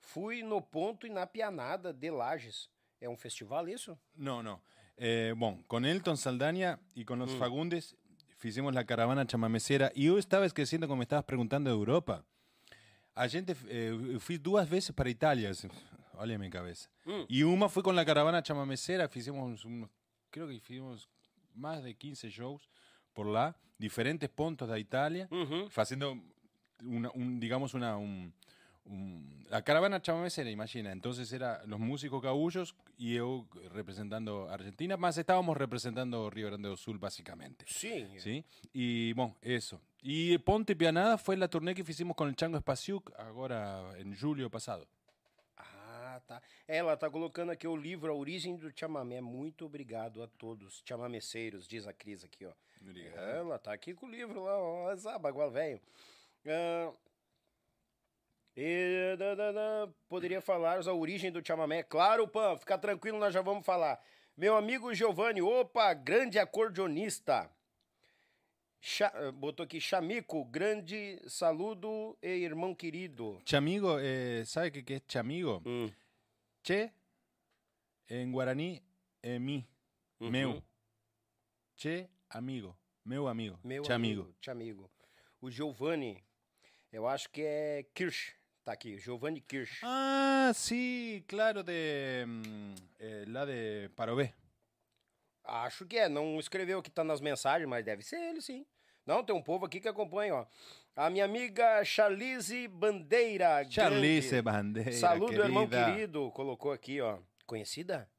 Fui no Ponto e na Pianada de Lages. É um festival isso? No, no. Eh, bueno, con Elton Saldaña y con los Fagundes hicimos la caravana chamamecera y yo estaba esqueciendo como me estabas preguntando de Europa. A gente, eh, fui duas veces para Italia, assim, olha a minha cabeça. Y una fue con la caravana chamamecera, hicimos, unos- creo que hicimos más de 15 shows por lá, diferentes puntos de Italia, haciendo, una, un, digamos, una... un- un- la caravana chamamecera, imagina. Entonces era los músicos gaullos y yo representando Argentina, más estábamos representando Río Grande do Sul, básicamente. Sim. ¿Sí? Y bueno, eso. Y Ponte Pianada fue la turnê que hicimos con el Chango Espaciuc ahora en julio pasado. Ah, tá. Ela tá colocando aqui o livro A Origem do Chamamé. Muito obrigado a todos, chamameceiros, diz a Cris aqui, ó. Ela tá aqui com o livro lá, ó. Essa bagual velho. Ah, e, da, da, da, poderia falar a origem do chamamé. Claro, Pan, fica tranquilo, nós já vamos falar. Meu amigo Giovanni, opa, grande acordeonista. Cha- botou aqui Chamico, grande saludo e irmão querido. Chamigo, eh, ¿sabe qué, qué es chamigo? Hum. Che, en guaraní, eh, mi, Uhum. meu. Che, amigo, meu amigo, Meu chamigo. amigo, Chamigo. O Giovanni, eu acho que é Kirsch. Tá aqui, Giovanni Kirsch. Ah, sí, claro, de mm, eh, la de Parobé. Acho que é, não escreveu que tá nas mensagens, mas deve ser ele sim. Não, tem um povo aqui que acompanha, ó. A minha amiga Charlize Bandeira. Charlize. Bandeira, Saludo, irmão querida. querido. Colocou aqui, ó. Conhecida?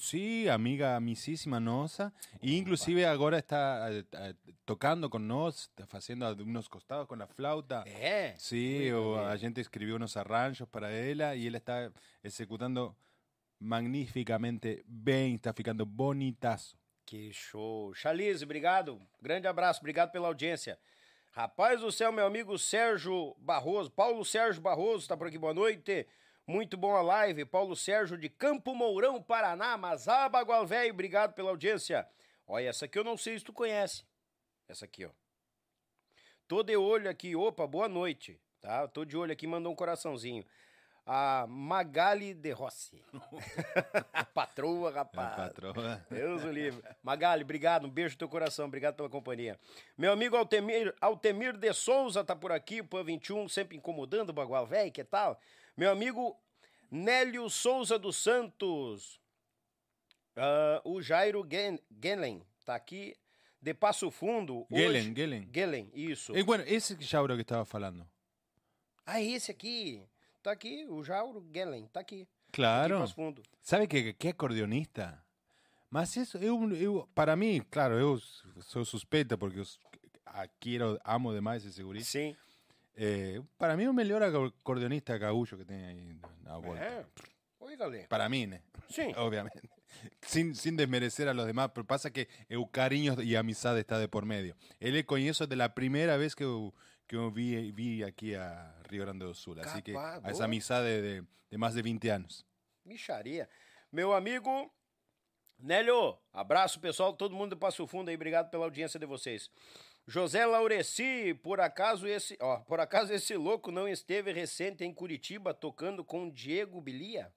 Sí, amiga amicísima nosa. E inclusive agora está eh, tocando con nós, está haciendo unos costados con la flauta. É. Sí, o bem. a gente escribió unos arranjos para ella y él está ejecutando magníficamente bem, está ficando bonitazo. Que show. Charlize, obrigado. Grande abraço, obrigado pela audiência. Rapaz do céu, meu amigo Sérgio Barroso, Paulo Sérgio Barroso, tá por aqui, boa noite. Muito bom a live, Paulo Sérgio de Campo Mourão, Paraná, Mazaba, Gual Velho, obrigado pela audiência. Olha, essa aqui eu não sei se tu conhece. Essa aqui, ó. Tô de olho aqui, opa, boa noite, tá? Tô de olho aqui, mandou um coraçãozinho. A Magali de Rossi. Patroa, rapaz. patroa. Deus o livre. Magali, obrigado. Um beijo no teu coração. Obrigado pela companhia. Meu amigo Altemir, Altemir de Souza tá por aqui. Pan 21 sempre incomodando o Bagual Velho. Que tal? Meu amigo Nélio Souza dos Santos. Ah, o Jairo Gen- Gelen tá aqui de Passo Fundo. Hoje- Gelen, Gelen. Gelen, isso. Eh, bueno, ese Jauro que estaba falando. Ah, esse aqui. Tá aqui, o Jairo Gelen. Tá aqui. Aqui em Claro. Passo Fundo. ¿Sabe qué, qué acordeonista? Mas eso, eu, eu, para mí, claro, eu sou suspeita porque eu s- a- quiero, amo demais esse guri. Sim. Eh, para mí, o melhor acordeonista gaúcho que tem aí na volta. É. Oi, galera. Para mí, né? Sim. Obviamente. Sin, sin desmerecer a los demás, pero pasa que el cariño y amistad está de por medio. Él es con eso de la primera vez que eu, que eu vi, vi aquí a Río Grande do Sul. Así que a esa boa. amistad de, de, de más de 20 años. Micharia. Meu amigo Nélio, abraço pessoal, todo mundo do Passo Fundo aí, obrigado pela audiência de vocês. José Laureci, por acaso esse, ó, por acaso esse louco não esteve recente em Curitiba tocando com Diego Bilia?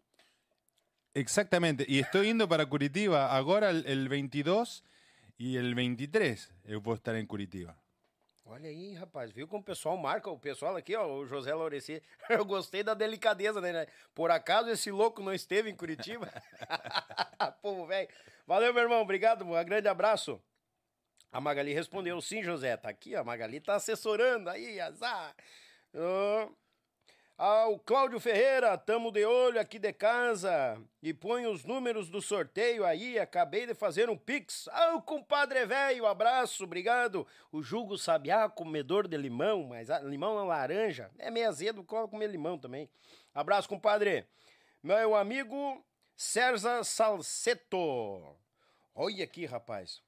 Exactamente. Y estoy yendo para Curitiba ahora el, el 22 y el 23. Eu vou estar en Curitiba. Olha aí, rapaz, viu como o pessoal marca? O pessoal aqui, ó, o José Laureci. Eu gostei da delicadeza, né? Por acaso esse louco não esteve em Curitiba? Povo velho. Valeu, meu irmão, obrigado, um grande abraço. A Magali respondeu, sim, José, tá aqui, a Magali tá assessorando aí, azar. Ah, ah, o Cláudio Ferreira, tamo de olho aqui de casa e põe os números do sorteio aí, acabei de fazer um pix. Ah, o compadre velho, abraço, obrigado. O Jugo Sabiá, comedor de limão, mas limão não laranja, é meio azedo, cola comer limão também. Abraço, compadre. Meu amigo César Salceto. Olha aqui, rapaz.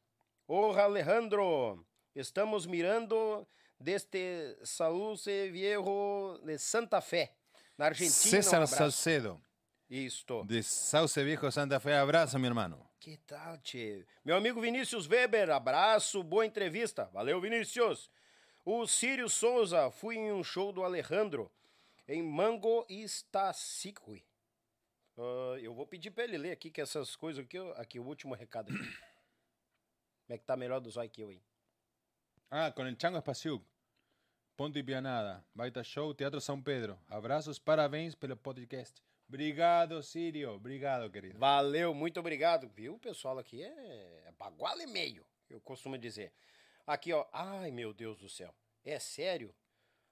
Ô, Alejandro, estamos mirando deste Saluce Viejo de Santa Fé, na Argentina. um César abraço. Salcedo. Isto. De Sauce Viejo, Santa Fe. Abraço, meu irmão. Que tal, tchê? Meu amigo Vinícius Weber, abraço, boa entrevista. Valeu, Vinícius. O Círio Souza, fui em um show do Alejandro, em Mango Estacique. Uh, eu vou pedir pra ele ler aqui, que essas coisas aqui, aqui o último recado aqui. Como é que tá melhor do zóio que eu aí? Ah, com o Chango Espaciuc. Ponto e Pianada. Baita Show, Teatro São Pedro. Abraços, parabéns pelo podcast. Obrigado, Sírio. Obrigado, querido. Valeu, muito obrigado. Viu? O pessoal aqui é, é bagual e meio, eu costumo dizer. Aqui, ó. Ai, meu Deus do céu. É sério?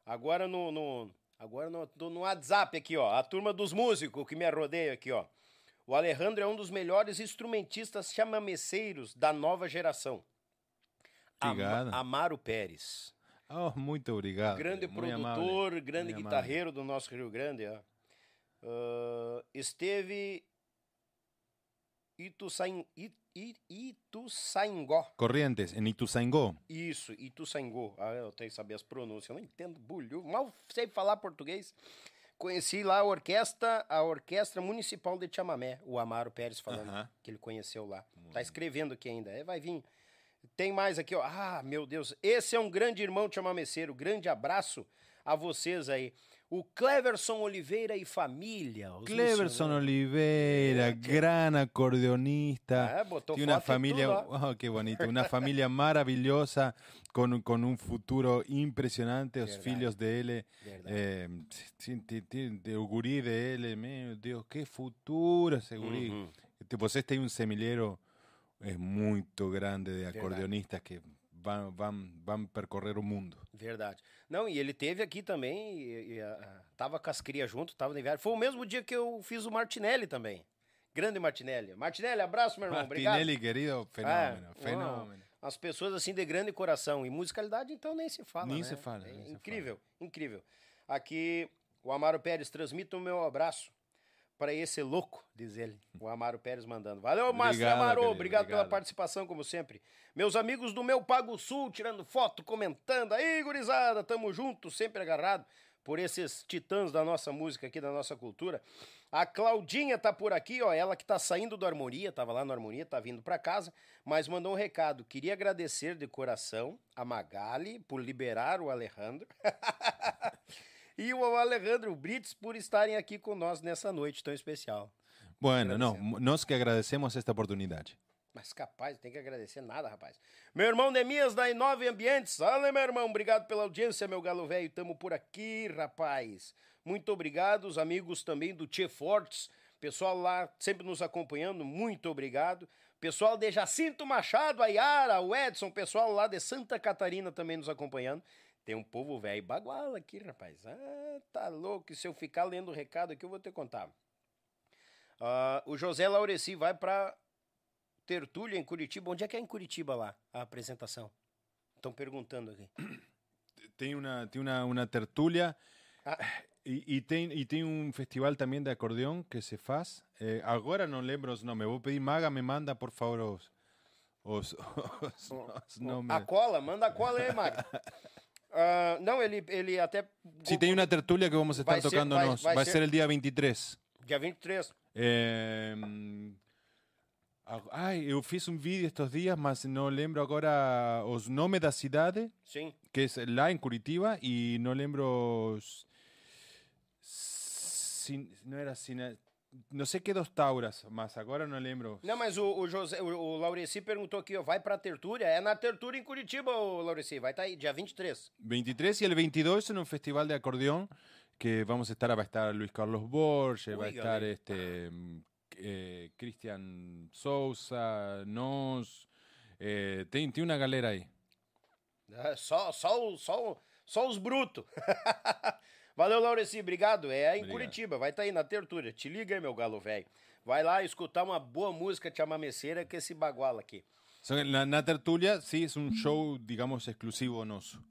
Agora no, no agora no, no WhatsApp aqui, ó. A turma dos músicos que me rodeia aqui, ó. O Alejandro é um dos melhores instrumentistas chamameceiros da nova geração. Obrigado. Am Amaro Pérez. Oh, muito obrigado. Grande Muito produtor, amable. grande Muito guitarreiro do nosso Rio Grande. ó. Ah, esteve Ituzain, It, It, Ituzaingó. Corrientes, em Ituzaingó. Isso, Ituzaingó. Ah, eu tenho que saber as pronúncias. Eu não entendo bulho. Mal sei falar português. Conheci lá a orquestra, a Orquestra Municipal de Chamamé, o Amaro Pérez falando Aham. que ele conheceu lá. Tá escrevendo aqui ainda. É, vai vir. Tem mais aqui, ó. Ah, meu Deus. Esse é um grande irmão chamameceiro. Grande abraço a vocês aí. O Cleverson Oliveira e família. Cleverson. Oliveira, gran acordeonista. Ah, botou Tiene una foto y familia, todo, oh, qué bonito, una familia maravillosa con, con un futuro impresionante. Los Verdad. filhos de él, Verdad. eh, sí, ti- ti- de él, meu Deus, qué futuro ese. Uhum. Te- Vocês têm um semilheiro é muito grande de acordeonistas que vão, vão, vão percorrer o mundo. Verdade. Não, e ele teve aqui também, e, e, ah, tava com as crias junto, tava de viagem. Foi o mesmo dia que eu fiz o Martinelli também. Grande Martinelli. Martinelli, abraço, meu irmão. Obrigado. Martinelli, querido, fenômeno, É, fenômeno. As pessoas assim de grande coração. E musicalidade, então, nem se fala. Nem né? se fala, É nem se incrível, incrível. Aqui, o Amaro Pérez transmite o meu abraço para esse louco, diz ele. O Amaro Pérez mandando. Valeu, Márcio Amaro. querido, obrigado, pela obrigado. participação, como sempre. Meus amigos do meu Pago Sul, tirando foto, comentando. Aí, gurizada, tamo junto, sempre agarrado por esses titãs da nossa música aqui, da nossa cultura. A Claudinha tá por aqui, ó, ela que tá saindo do Harmonia, tava lá no Harmonia, tá vindo pra casa, mas mandou um recado. Queria agradecer de coração a Magali por liberar o Alejandro. e o Alejandro Brits por estarem aqui com nós nessa noite tão especial. Bueno, não, nós que agradecemos esta oportunidade. Mas capaz, tem que agradecer nada, rapaz. Meu irmão Nemias da Inove Ambientes. Olha, meu irmão, obrigado pela audiência, meu galo velho. Tamo por aqui, rapaz. Muito obrigado, os amigos também do Tchê Fortes. Pessoal lá sempre nos acompanhando, muito obrigado. Pessoal de Jacinto Machado, a Yara, o Edson, pessoal lá de Santa Catarina também nos acompanhando. Tem um povo velho bagual aqui, rapaz. Ah, tá louco. Se eu ficar lendo o recado aqui, eu vou te contar. Ah, o José Laureci vai pra Tertúlia em Curitiba. Onde é que é em Curitiba lá, a apresentação? Estão perguntando aqui. Tem uma, tem uma, uma tertúlia Ah. e, e, tem, e tem um festival também de acordeão que se faz. Eh, agora não lembro os nomes. Vou pedir, Maga, me manda, por favor, os, os, os, os nomes. A cola, manda a cola aí, Maga. Ah, não, ele, ele até. Sim, tem uma tertúlia que vamos estar Vai ser- tocando vai- nós. vai Vai, ser- ser... o dia 23. Dia 23. Eh, ah, ai, eu fiz um vídeo estes dias, mas não lembro agora os nomes da cidade, Sim. que é lá em Curitiba, e não lembro os... Sin- não era Sina... Não sei que dos Tauras, mas agora não lembro. Não, mas o, o, José, o, o Laureci perguntou aqui, ó, vai pra Tertúlia? É na Tertúlia em Curitiba, o Laureci. Vai estar aí, dia 23. 23 y el 22 en un festival de acordeón que vamos estar, va a estar Luis Carlos Borges, va a Uy, estar este mm, eh, Cristian Sousa, Nos, eh, tem, tem una galera. Ah, Só, só, só, só os brutos. Valeu, Laureci, obrigado. É em Obrigado. Curitiba, vai estar aí na Tertúlia. Te liga aí, meu galo velho. Vai lá escutar uma boa música chamameceira que esse bagual aqui. Na, na tertulia sí es un show, digamos, exclusivo nosso.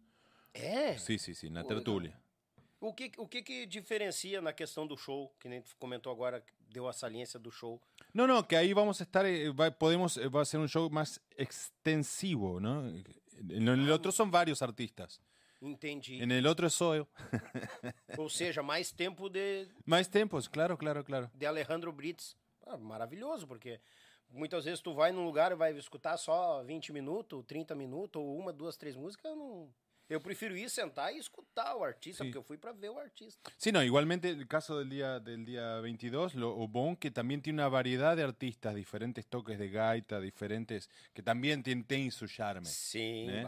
É? Sí, sí, sí, na tertulia. O que, o que que diferencia na questão do show, que nem tu comentou agora, deu a saliência do show? No, no, que ahí vamos estar, eh, va, podemos, eh, va a ser un show más extensivo, ¿no? En el otro son varios artistas. Entendi. En el otro sou eu. Ou seja, mais tempo de, Mais tempos, claro, claro, claro. de Alejandro Brits. Ah, maravilhoso, porque muitas vezes tu vai num lugar e vai escutar só 20 minutos, 30 minutos, ou uma, duas, três músicas, eu não. Eu prefiro ir sentar e escutar o artista, Sim. porque eu fui pra ver o artista. Sí, no, igualmente el caso del día, del día 22, lo o bon que también tiene una variedad de artistas, diferentes toques de gaita, diferentes, que también tienen, su charme. Sim, Né?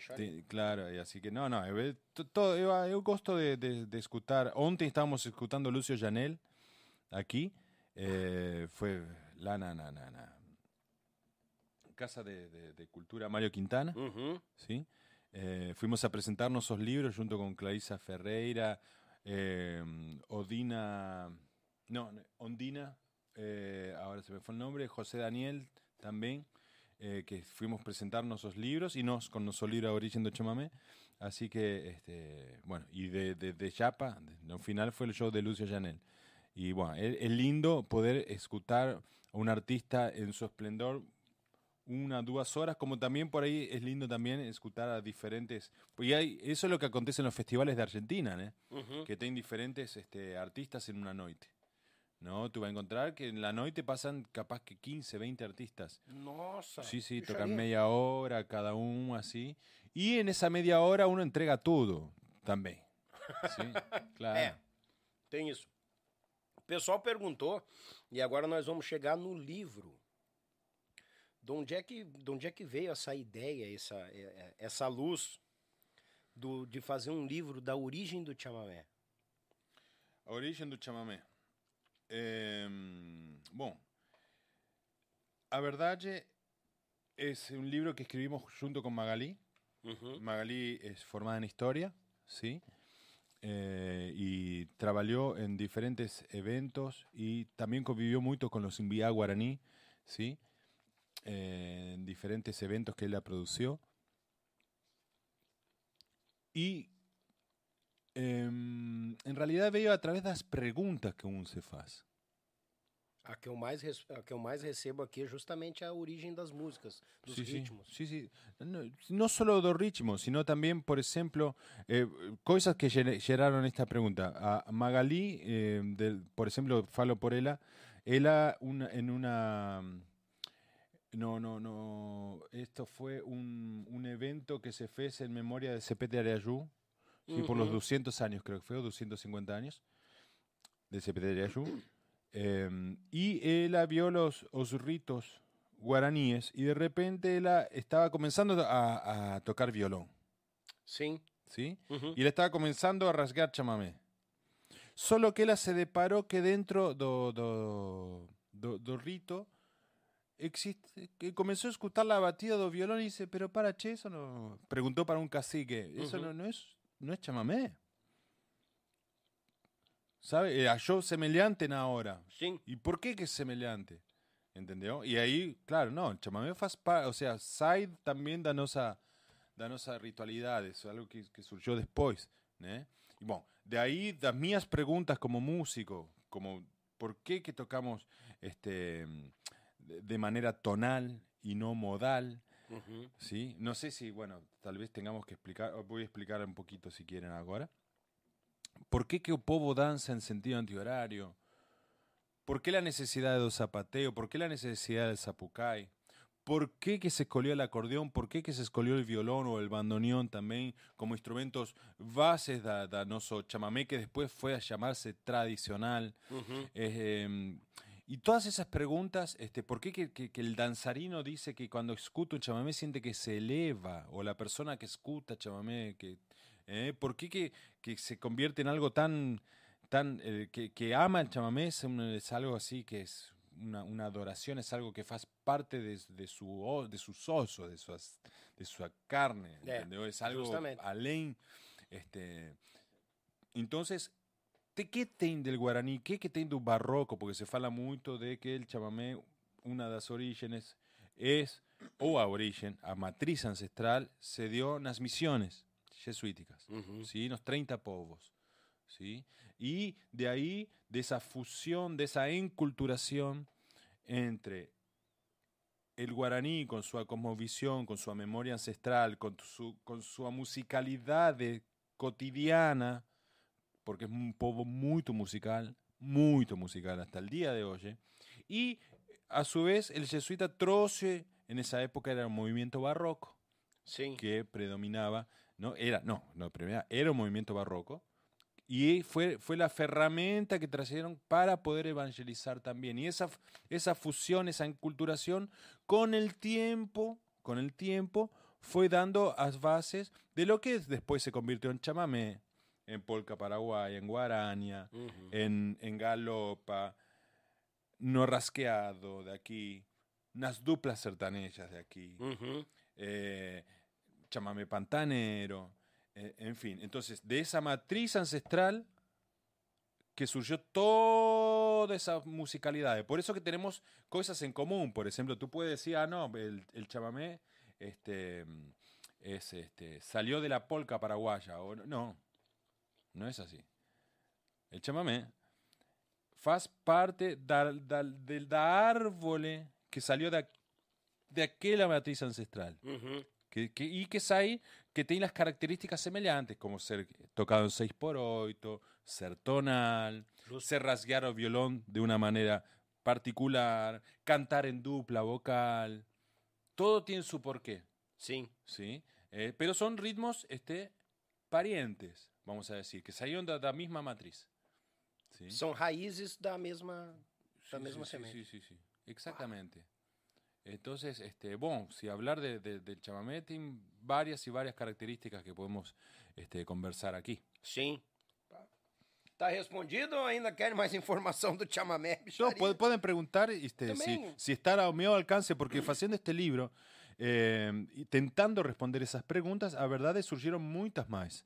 charme. Ti- Claro, y así que no, no, eu, to- todo, eu, eu gosto de, de, de escutar. Ontem estábamos escuchando Lucio Janel aquí. eh, fue la na, na, na, na. Casa de, de- Cultura Mario Quintana. Uhum. ¿sí? Eh, fuimos a presentar nuestros libros junto con Clarisa Ferreira, eh, Odina, no, Ondina, eh, ahora se me fue el nombre, José Daniel también, eh, que fuimos a presentar nuestros libros y nos con nuestro libro Origen de Chamamé. Así que, este, bueno, y de, de, de Chapa, al final fue el show de Lucio Janel. Y bueno, es, es lindo poder escuchar a un artista en su esplendor una, dos horas, como también por ahí es lindo también escuchar a diferentes... Y hay, eso es lo que acontece en los festivales de Argentina, ¿eh? Que tienen diferentes este, artistas en una noche. ¿no? Tú vas a encontrar que en la noche pasan capaz que 15, 20 artistas. Nossa. Sí, sí, tocan media hora cada uno así. Y en esa media hora uno entrega todo también. Sí, claro. É, tem isso. O pessoal perguntou, e agora nós vamos chegar no livro. De onde é que, de onde é que veio essa ideia, essa, é, é, essa luz do, de fazer um livro da origem do chamamé? Origen do chamamé. Eh, bom, a verdade es un libro que escribimos junto con Magalí. Uhum. Magalí es formada en historia, ¿sí? Eh, y trabajó en diferentes eventos y también convivió mucho con los Imbiá guaraní, ¿sí? Eh, en diferentes eventos que él produció. Y em, en realidad veo a través de las preguntas que uno se hace. A que, eu mais, a que eu mais recebo aqui é justamente a origem das músicas, dos Sí, ritmos. Sí, sí. No, no solo dos ritmos, sino también, por ejemplo, eh, cosas que generaron esta pregunta. A Magalí, eh, del, por ejemplo, falo por ella, ella una, en una... No, no, no. Esto fue un, un evento que se fez en memoria de Cepete Arayú, sí, por los Ujú. 200 años, creo que fue, o 250 años, de Cepete Arayú. Eh, y ella vio los, los ritos guaraníes y de repente ella estaba comenzando a, a tocar violón. ¿sí? Uhum. Y él estaba comenzando a rasgar chamamé. Solo que ella se deparó que dentro do, do, do, do rito existe, que comenzó a escuchar la batida do violón y dice, pero para, che, eso no... Preguntó para un cacique, eso Ujú. no, no, es, no es chamamé. ¿Sabe? Eh, Halló semelhante na hora. Sim. ¿Y por qué que es semejante? ¿Entendió? Y ahí, claro, no, el chamamé faz o sea, sai también da nosa, da nosa ritualidad, es algo que, que surgió después, ¿né? Y bueno, de ahí das mías preguntas como músico, como por qué que tocamos este de, de manera tonal y no modal. ¿sí? No sé si, bueno, tal vez tengamos que explicar, voy a explicar un poquito si quieren ahora. ¿Por qué que o povo danza en sentido antihorario? ¿Por qué la necesidad de zapateo? ¿Por qué la necesidad del zapucay? ¿Por qué que se escolió el acordeón? ¿Por qué que se escolió el violón o el bandoneón también como instrumentos bases da, da noso chamamé que después fue a llamarse tradicional? Eh, y todas esas preguntas, este, ¿por qué que, que- que el danzarino dice que cuando escucha un chamamé siente que se eleva? O la persona que escucha chamamé, que, eh, ¿por qué que, que se convierte en algo tan, tan eh, que, que ama el chamamé? Es, un- es algo así que es una, una adoración, es algo que faz parte de, de su, de sus osos, de su, de su carne, entendeu? Es algo justamente. além, este... Entonces, te que tem del guaraní? Que que tem do barroco? Porque se fala muito de que el chamamé, una das orígenes, es, ou a origen, a matriz ancestral, se dio nas misiones jesuíticas, Uhum. ¿sí? Nos 30 povos, ¿sí? Y de ahí, de esa fusión, de esa enculturación entre el guaraní con su cosmovisión, con su memoria ancestral, con su, con su musicalidad cotidiana, porque es un pueblo muy musical, muy musical hasta el día de hoy, y a su vez el jesuita Troce en esa época era un movimiento barroco sí. que predominaba, no era, no, no era un movimiento barroco, y fue, fue la herramienta que trajeron para poder evangelizar también. Y esa, esa fusión, esa enculturación, con el tiempo, con el tiempo, fue dando las bases de lo que después se convirtió en chamamé, en polka paraguay, en guaraña, en, en galopa, no rasqueado de aquí, unas duplas sertanejas de aquí, eh, chamamé pantanero. Eh, en fin, entonces, de esa matriz ancestral que surgió toda esa musicalidad. Por eso que tenemos cosas en común. Por ejemplo, tú puedes decir, ah, no, el, el chamamé este, es, este, salió de la polca paraguaya. O, no, no es así. El chamamé faz parte del árbol que salió de, de aquella matriz ancestral. que, que, y que sai que tiene las características semejantes, como ser tocado en 6x8, ser tonal, ser rasguear el violón de una manera particular, cantar en dupla vocal. Todo tiene su porqué. Sí. ¿Sí? Eh, pero son ritmos este, parientes, vamos a decir, que salieron de la misma matriz. ¿sí? Son raíces de la misma, da misma sí, Sí, sí, sí, exactamente. Entonces, este, bueno, si hablar de, del chamamé, tiene varias y varias características que podemos este, conversar aquí. Sí. ¿Está respondido o ainda quieren más información del chamamé? No, pueden preguntar este, si, si, está a mi alcance, porque haciendo este libro, eh, tentando responder esas preguntas, a verdad surgieron muchas más.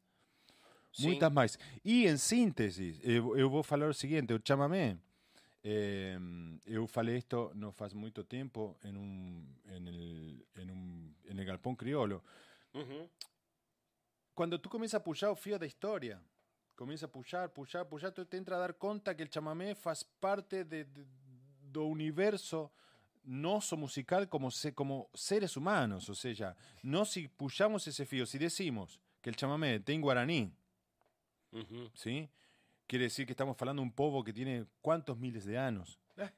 Muchas más. Y en síntesis, eh, yo voy a hablar lo siguiente, el chamamé Eh, eu falei isto não faz muito tempo em um, em el, em um, em el galpão crioulo. Uhum. Quando tu começa a puxar o fio da história, começa a puxar, puxar, puxar, tu te entra a dar conta que o chamamé faz parte de, de, do universo nosso musical como, se, como seres humanos. Ou seja, nós se puxamos esse fio, se decimos que o chamamé tem guaraní, ¿sí? quiere decir que estamos hablando de un pueblo que tiene cuántos miles de años. Eh.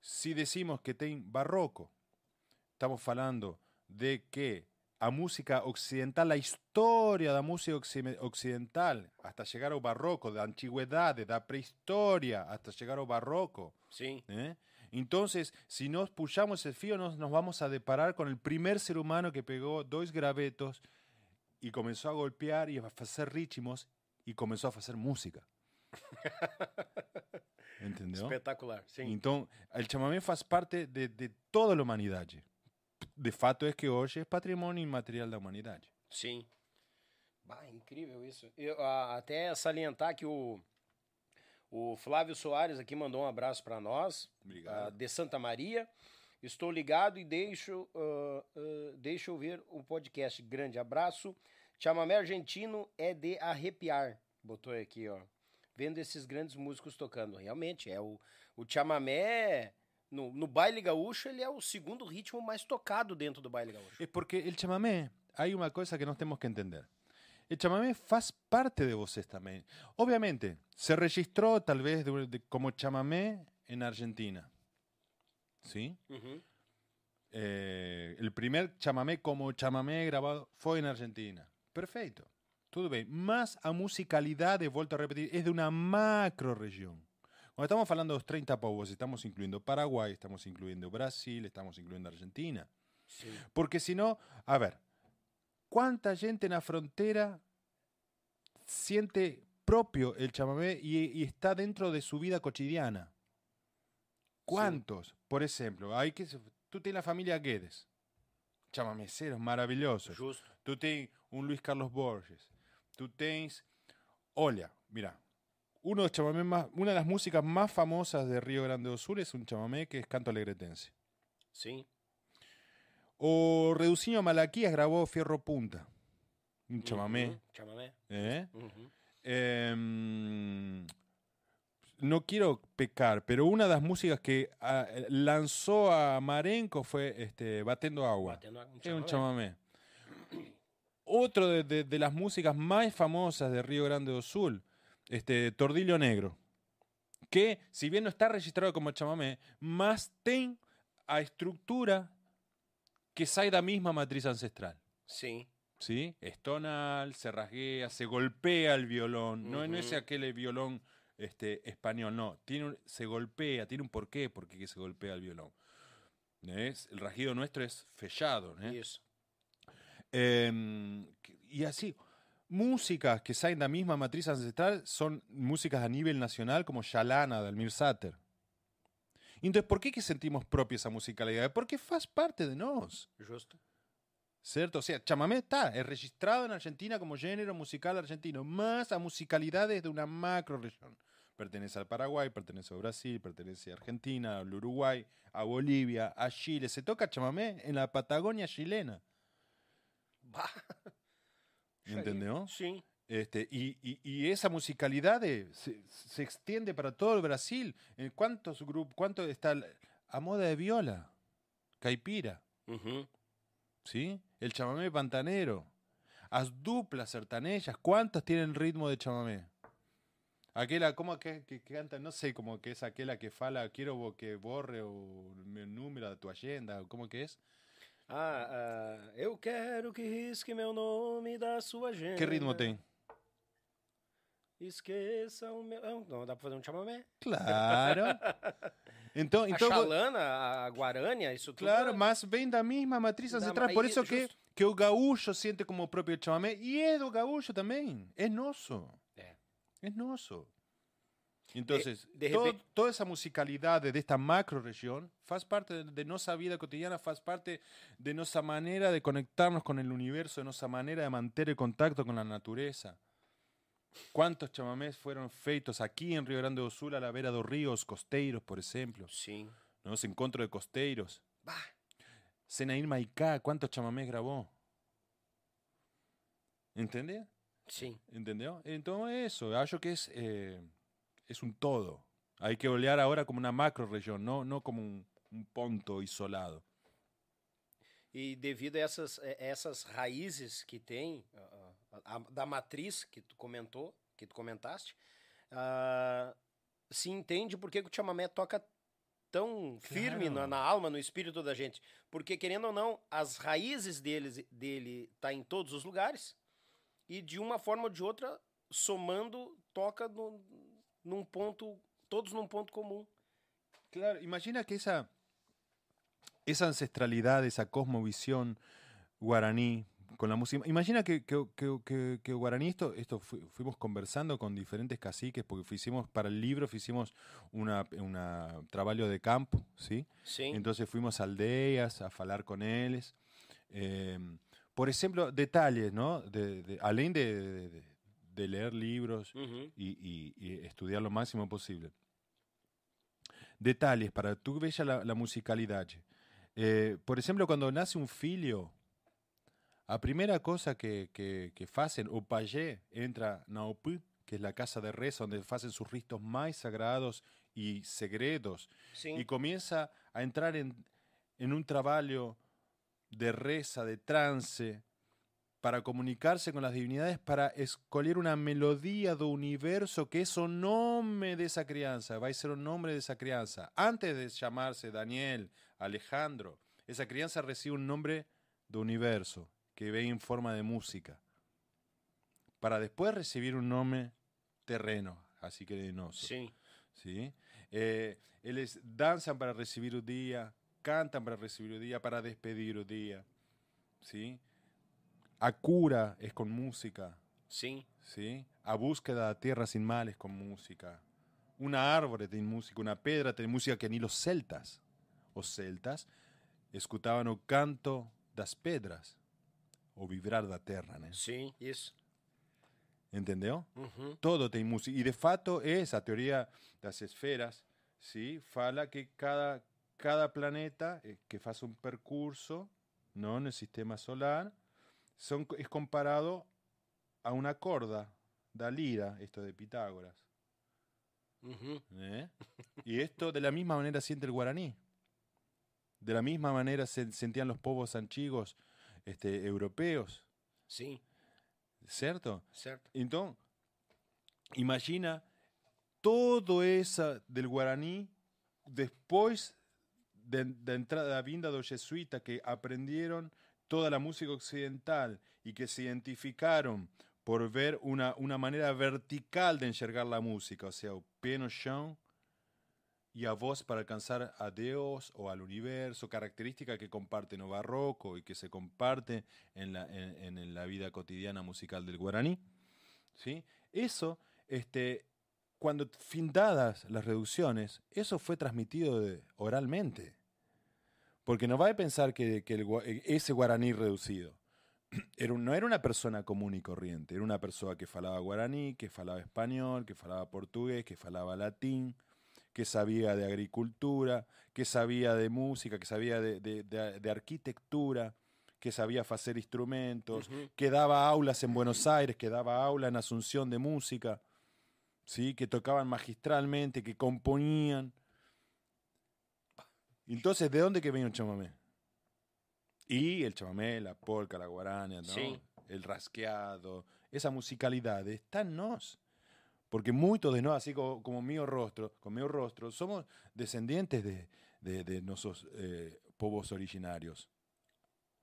Si decimos que tiene barroco, estamos hablando de que a música occidental, la historia de la música occidental, hasta llegar al barroco, de antigüedad, de la prehistoria, hasta llegar al barroco. Sí. ¿eh? Entonces, si nos puxamos el fío, nos, nos vamos a deparar con el primer ser humano que pegó dos gravetos y comenzó a golpear y a hacer ritmos e começou a fazer música. Entendeu? Espetacular, sim. Então, o chamamé faz parte de, de toda a humanidade. De fato é que hoje é patrimônio imaterial da humanidade. Sim. Bah, incrível isso. Eu, até salientar que o, o Flávio Soares aqui mandou um abraço para nós, Obrigado. de Santa Maria. Estou ligado e deixo, uh, uh, deixo eu ver o podcast. Grande abraço. Chamamé argentino é de arrepiar. Botou aqui, ó. Vendo esses grandes músicos tocando. Realmente, é o, o chamamé. No, no baile gaúcho, ele é o segundo ritmo mais tocado dentro do baile gaúcho. É porque o chamamé, há uma coisa que nós temos que entender. O chamamé faz parte de vocês também. Obviamente, se registrou talvez de, de, como chamamé em Argentina. ¿Sí? Uh -huh. eh, el primer chamamé como chamamé grabado fue en Argentina. Perfeito. Tudo bem. Mas a musicalidade, volto a repetir, é de uma macro região. Quando estamos falando dos 30 povos, estamos incluindo Paraguai, estamos incluindo Brasil, estamos incluindo Argentina. Sí. Porque senão, a ver, quanta gente na fronteira siente propio el chamamé y, y, está dentro de su vida cotidiana. ¿Cuántos? Sí. Por ejemplo, hay que tú tienes la familia Guedes, chamameceros maravillosos. Justo. Tú tienes un Luis Carlos Borges. Tú tienes, olha, mira, uno de chamamé más, una de las músicas más famosas de Río Grande do Sul es un chamamé que es canto alegretense. Sí. O Reduciño Malaquías grabó Fierro Punta, un chamamé. Uh -huh. Chamamé. ¿Eh? Uh -huh. eh, no quiero pecar, pero una de las músicas que ah, lanzó a Marenco fue este, Batendo Agua. Batendo Agua, un es un chamamé. Otro de, de- de las músicas más famosas de Río Grande do Sul, este, Tordillo Negro. Que, si bien no está registrado como chamamé, más tem a estructura que sai da misma matriz ancestral. Sim. ¿sí? Es tonal, se rasguea, se golpea el violón. No, no es aquel violón este, español, no. Tiene un- se golpea, tiene un porqué porque que se golpea el violón. ¿Ves? El rasguido nuestro es fechado. ¿eh? Isso. Em, y así, músicas que salen de la misma matriz ancestral son músicas a nivel nacional como Shalana de Almir Sater. Entonces, ¿por qué que sentimos propia esa musicalidad? Porque faz parte de nos. Justo. ¿Cierto? O sea, chamamé está, es registrado en Argentina como género musical argentino, más a musicalidades de una macro región. Pertenece al Paraguay, pertenece a Brasil, pertenece a Argentina, al Uruguay, a Bolivia, a Chile. Se toca chamamé en la Patagonia chilena. Bah. ¿Entendió? Sim. Este, y, y- y esa musicalidad de- se, se extiende para todo el Brasil. ¿En cuántos grupos, cuánto está a moda de viola? Caipira. ¿Sí? El chamamé pantanero. As duplas sertanejas, ¿cuántas tienen ritmo de chamamé? Aquella, ¿cómo que, que, que canta? No sé, como que es aquella que fala, quiero que borre o mi número de tu agenda, ¿cómo que es? Ah, ah, eu quero que risque meu nome da sua agenda. ¿Qué ritmo tem? Esqueça o meu. Ah, Não, dá pra fazer um chamamé. Claro. Então, A então xalana, a guarânia, isso tudo. claro, é- mas vem da misma matriz ancestral. Por eso que, justo. que o gaúcho siente como propio el chamamé. Y es do gaúcho también. Es noso. É. Es noso. Entonces, de todo- toda esa musicalidad de esta macro región faz parte de, de nuestra vida cotidiana, faz parte de nuestra manera de conectarnos con el universo, de nuestra manera de mantener el contacto con la naturaleza. ¿Cuántos chamamés fueron feitos aquí en Río Grande do Sul a la vera dos ríos costeiros, por ejemplo? Sim. ¿no? Ese encontro de costeiros. Bah. Senair Maicá, ¿cuántos chamamés grabó? ¿Entendés? Sim. ¿Entendió? Entonces eso, acho que es, eh, es un todo. Hay que olear ahora como una macro región, no, no como un, un ponto isolado. E devido a essas, essas raízes que tem, a- da matriz que tu comentou, que tu comentaste, ah, se entende por que o chamamé toca tão firme na, na alma, no espírito da gente. Porque, querendo ou não, as raízes deles, dele tá em todos os lugares e, de uma forma ou de outra, somando, toca no, num ponto, todos num ponto comum. Claro, imagina que esa, esa ancestralidad, esa cosmovisión guaraní con la música. Imagina que, que, que, que- guaraní, esto, esto fu- fuimos conversando con diferentes caciques, porque hicimos, para el libro, hicimos una, una trabajo de campo, ¿sí? Sim. Entonces fuimos a aldeas a hablar con ellos. Eh, por ejemplo, detalles, ¿no? De, de- além de, de- leer libros Uhum. y, y- y estudiar lo máximo posible. Detalles para tú veas la, la musicalidad. Eh, por ejemplo, cuando nace un filho, a primera cosa que, que, que hacen, o payé entra na que es la casa de reza donde hacen sus ristos más sagrados y segredos, y comienza a entrar en, en un trabajo de reza, de trance, para comunicarse con las divinidades, para escoger una melodía do universo que es o nombre de esa crianza, va a ser un nombre de esa crianza. Antes de llamarse Daniel, Alejandro, esa crianza recibe un nombre de universo, que ve en forma de música, para después recibir un nombre terreno, así que de noso. Sim. ¿sí? Eh, eles danzan para recibir un día, cantan para recibir un día, para despedir un día, ¿sí? A cura es con música, Sim. ¿sí? A búsqueda de tierra sin males con música. Una árvore tiene música, una pedra tiene música que ni los celtas, os celtas, escutaban o canto das pedras, o vibrar da terra, né? Sim. Isso. Entendeu? Uhum. todo tem música. E de fato es a teoría das esferas, ¿sí? Fala que cada, cada planeta eh, que hace un percurso ¿no? en el sistema solar son, es comparado a una corda da lira, esto de Pitágoras. ¿eh? Y esto de la misma manera siente el guaraní. De la misma manera se sentían los povos antiguos este, europeos. Sí. ¿Cierto? Certo. Então, imagina todo essa del guaraní depois da de entrada da vinda dos jesuítas que aprenderam toda a música occidental e que se identificaram por ver uma, uma maneira vertical de enxergar a música, ou seja, o pé no chão e a voz para alcançar a Deus ou ao universo, característica que comparten o barroco e que se comparte en la, en, en la vida cotidiana musical del guaraní. ¿sí? Eso, este, cuando findadas las reducciones, eso fue transmitido de- oralmente. Porque no va a pensar que, que gua- ese guaraní reducido era no era una persona común y corriente, era una persona que falaba guaraní, que falaba español, que falaba portugués, que falaba latín, que sabía de agricultura, que sabía de música, que sabía de, de- de- de arquitectura, que sabía hacer instrumentos, que daba aulas en Buenos Aires, que daba aula en Asunción de música, ¿sí? que tocaban magistralmente, que componían. Entonces, ¿de dónde que viene el chamamé? Y el chamamé, la polca, la guarania, ¿no? Sí. el rasqueado, esa musicalidad está en nos. Porque muchos de nosotros, así como, como mío rostro, con mío rostro, somos descendientes de, de, de nuestros eh, povos originarios.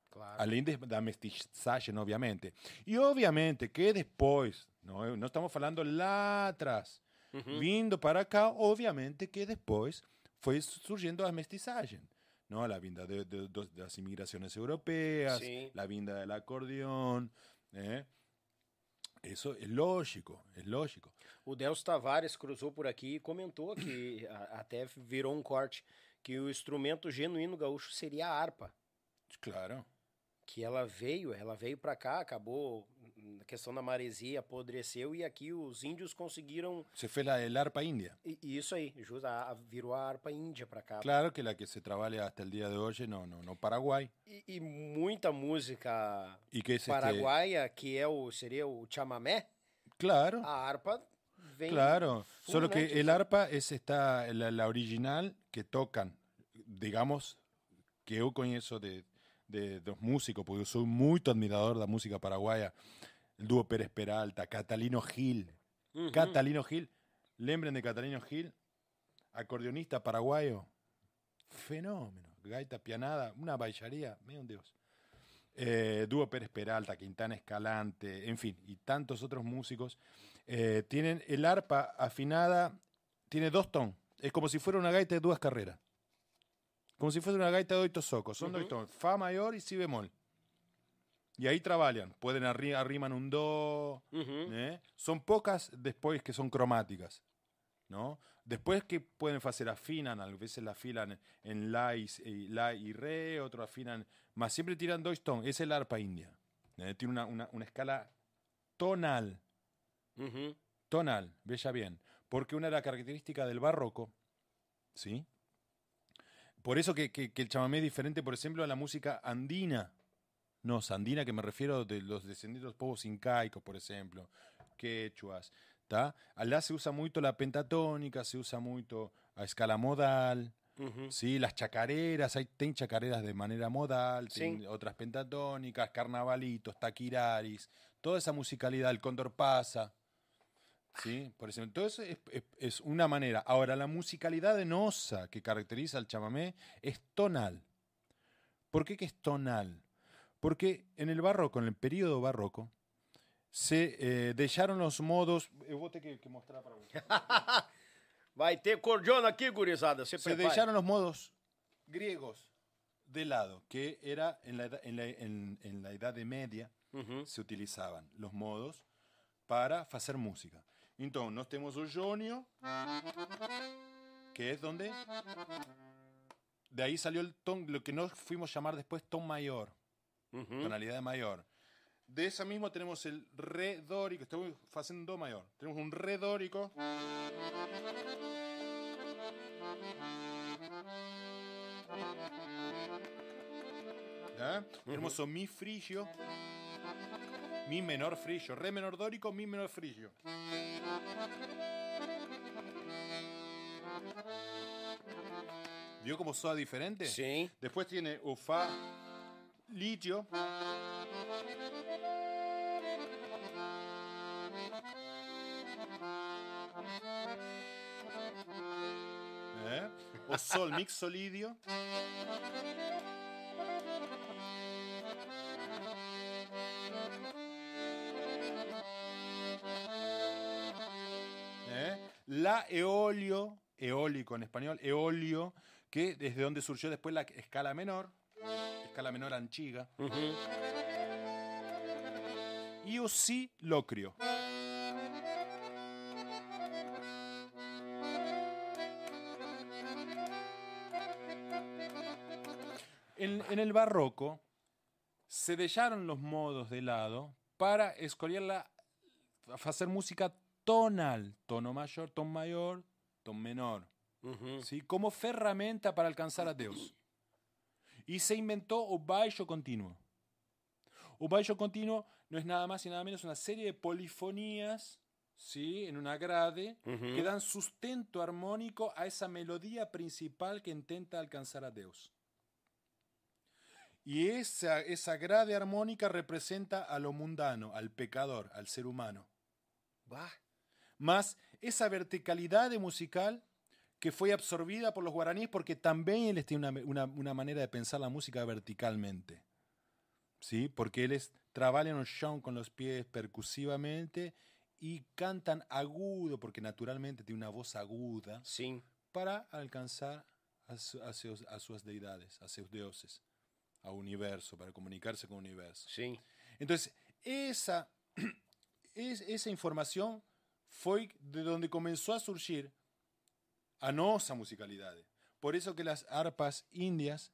Claro. Além de- da mestizaje, obviamente. E obviamente que depois, não, não estamos falando lá atrás, Uhum. vindo para cá, obviamente que depois foi surgindo a mestizaje. ¿no? La vinda de, de- de- das imigraciones europeas, Sí. la vinda del acordeón. ¿eh? Eso es lógico, es lógico. O Delcio Tavares cruzou por aqui e comentou que a- até virou um corte que o instrumento genuíno gaúcho seria a harpa. Claro. Que ela veio, ela veio para cá, acabou a questão da maresia, apodreceu e aqui os índios conseguiram Se fue la del arpa india. e- e isso aí, justo, a- a- virou a harpa índia para cá. Claro que la que se trabaja hasta el día de hoy, no, no, no Paraguay. E, e muita música Y que paraguaia, que é o seria o chamamé, claro. a harpa vem Claro, solo que el arpa es esta, la, la original que tocan, digamos, que yo conozco de, de dos músicos, porque yo soy muy admirador de la música paraguaya, el dúo Pérez Peralta, Catalino Gil. Uhum. Catalino Gil, lembren de Catalino Gil, acordeonista paraguayo, fenómeno, gaita pianada, una bailaría, medio dios. Eh, dúo Pérez Peralta, Quintana Escalante, en fin, y tantos otros músicos, eh, tienen el arpa afinada, tiene dos ton, es como si fuera una gaita de dos carreras. Como si fuera una gaita de oito socos, son dos Ujú. ton, fa mayor y si bemol. Y ahí trabajan, pueden arri arriman un do, Uhum. ¿eh? Son pocas después que son cromáticas, ¿no? Después que pueden hacer afinan, a veces la afilan en la y, y la y re, otro afinan, más siempre tiran dos ton, es el arpa india. ¿eh? Tiene una, una- una escala tonal, Tonal, bella bien, porque una de las características del barroco, ¿sí? Por eso que, que- que el chamamé es diferente, por ejemplo, a la música andina. No, andina que me refiero de los descendientes de los povos incaicos, por ejemplo, quechuas. ¿tá? Allá se usa mucho la pentatónica, se usa mucho a escala modal. ¿sí? las chacareras, hay ten chacareras de manera modal, Sí. otras pentatónicas, carnavalitos, taquiraris, toda esa musicalidad, el cóndor pasa. ¿Sí? Por eso es, es- es una manera. Ahora, la musicalidad de nosa que caracteriza al chamamé es tonal. ¿Por qué que es tonal? Porque en el barroco, en el periodo barroco, se eh, dejaron los modos. Eu vou ter que, que mostrar para vos. Vai ter cordiona aqui, gurizada. Se, se dejaron los modos griegos de lado, que era en la, edad- en la, en- en la Edad de Media, Uhum. se utilizaban los modos para hacer música. Entonces, nós temos o jónio, que es donde... De ahí salió el ton, lo que nos fuimos a llamar después ton mayor, Uhum. tonalidad de mayor. De esa misma tenemos el re dórico, estamos haciendo do mayor. Tenemos un re dórico. ¿Ya? Tenemos un mi frigio, mi menor frigio, re menor dórico, mi menor frigio. ¿Vio cómo soa diferente? Sim. Después tiene Fá litio. ¿Eh? O Sol mixolidio. ¿Eh? La eolio, eólico en español, eolio, que desde donde surgió después la escala menor, escala menor anchiga, y o si locrio. En, en el barroco se dejaron los modos de lado para escoger la, hacer música tonal, tono mayor, ton mayor, ton menor, ¿sí? como ferramenta para alcanzar a Dios. Y se inventó o baixo continuo. O baixo continuo no es nada más y nada menos una serie de polifonías ¿sí? en una grade que dan sustento armónico a esa melodía principal que intenta alcanzar a Dios. Y esa, esa grade armónica representa a lo mundano, al pecador, al ser humano. Bah. Más esa verticalidad de musical que fue absorbida por los guaraníes porque también ellos tienen una, una, una manera de pensar la música verticalmente. ¿Sí? Porque ellos trabajan un show con los pies percusivamente y cantan agudo, porque naturalmente tiene una voz aguda, Sim. para alcanzar a, su- a sus, a sus deidades, a sus dioses, a universo, para comunicarse con el universo. Sim. Entonces, esa, es- esa información fue de donde comenzó a surgir a nosa musicalidad. Por eso que las arpas indias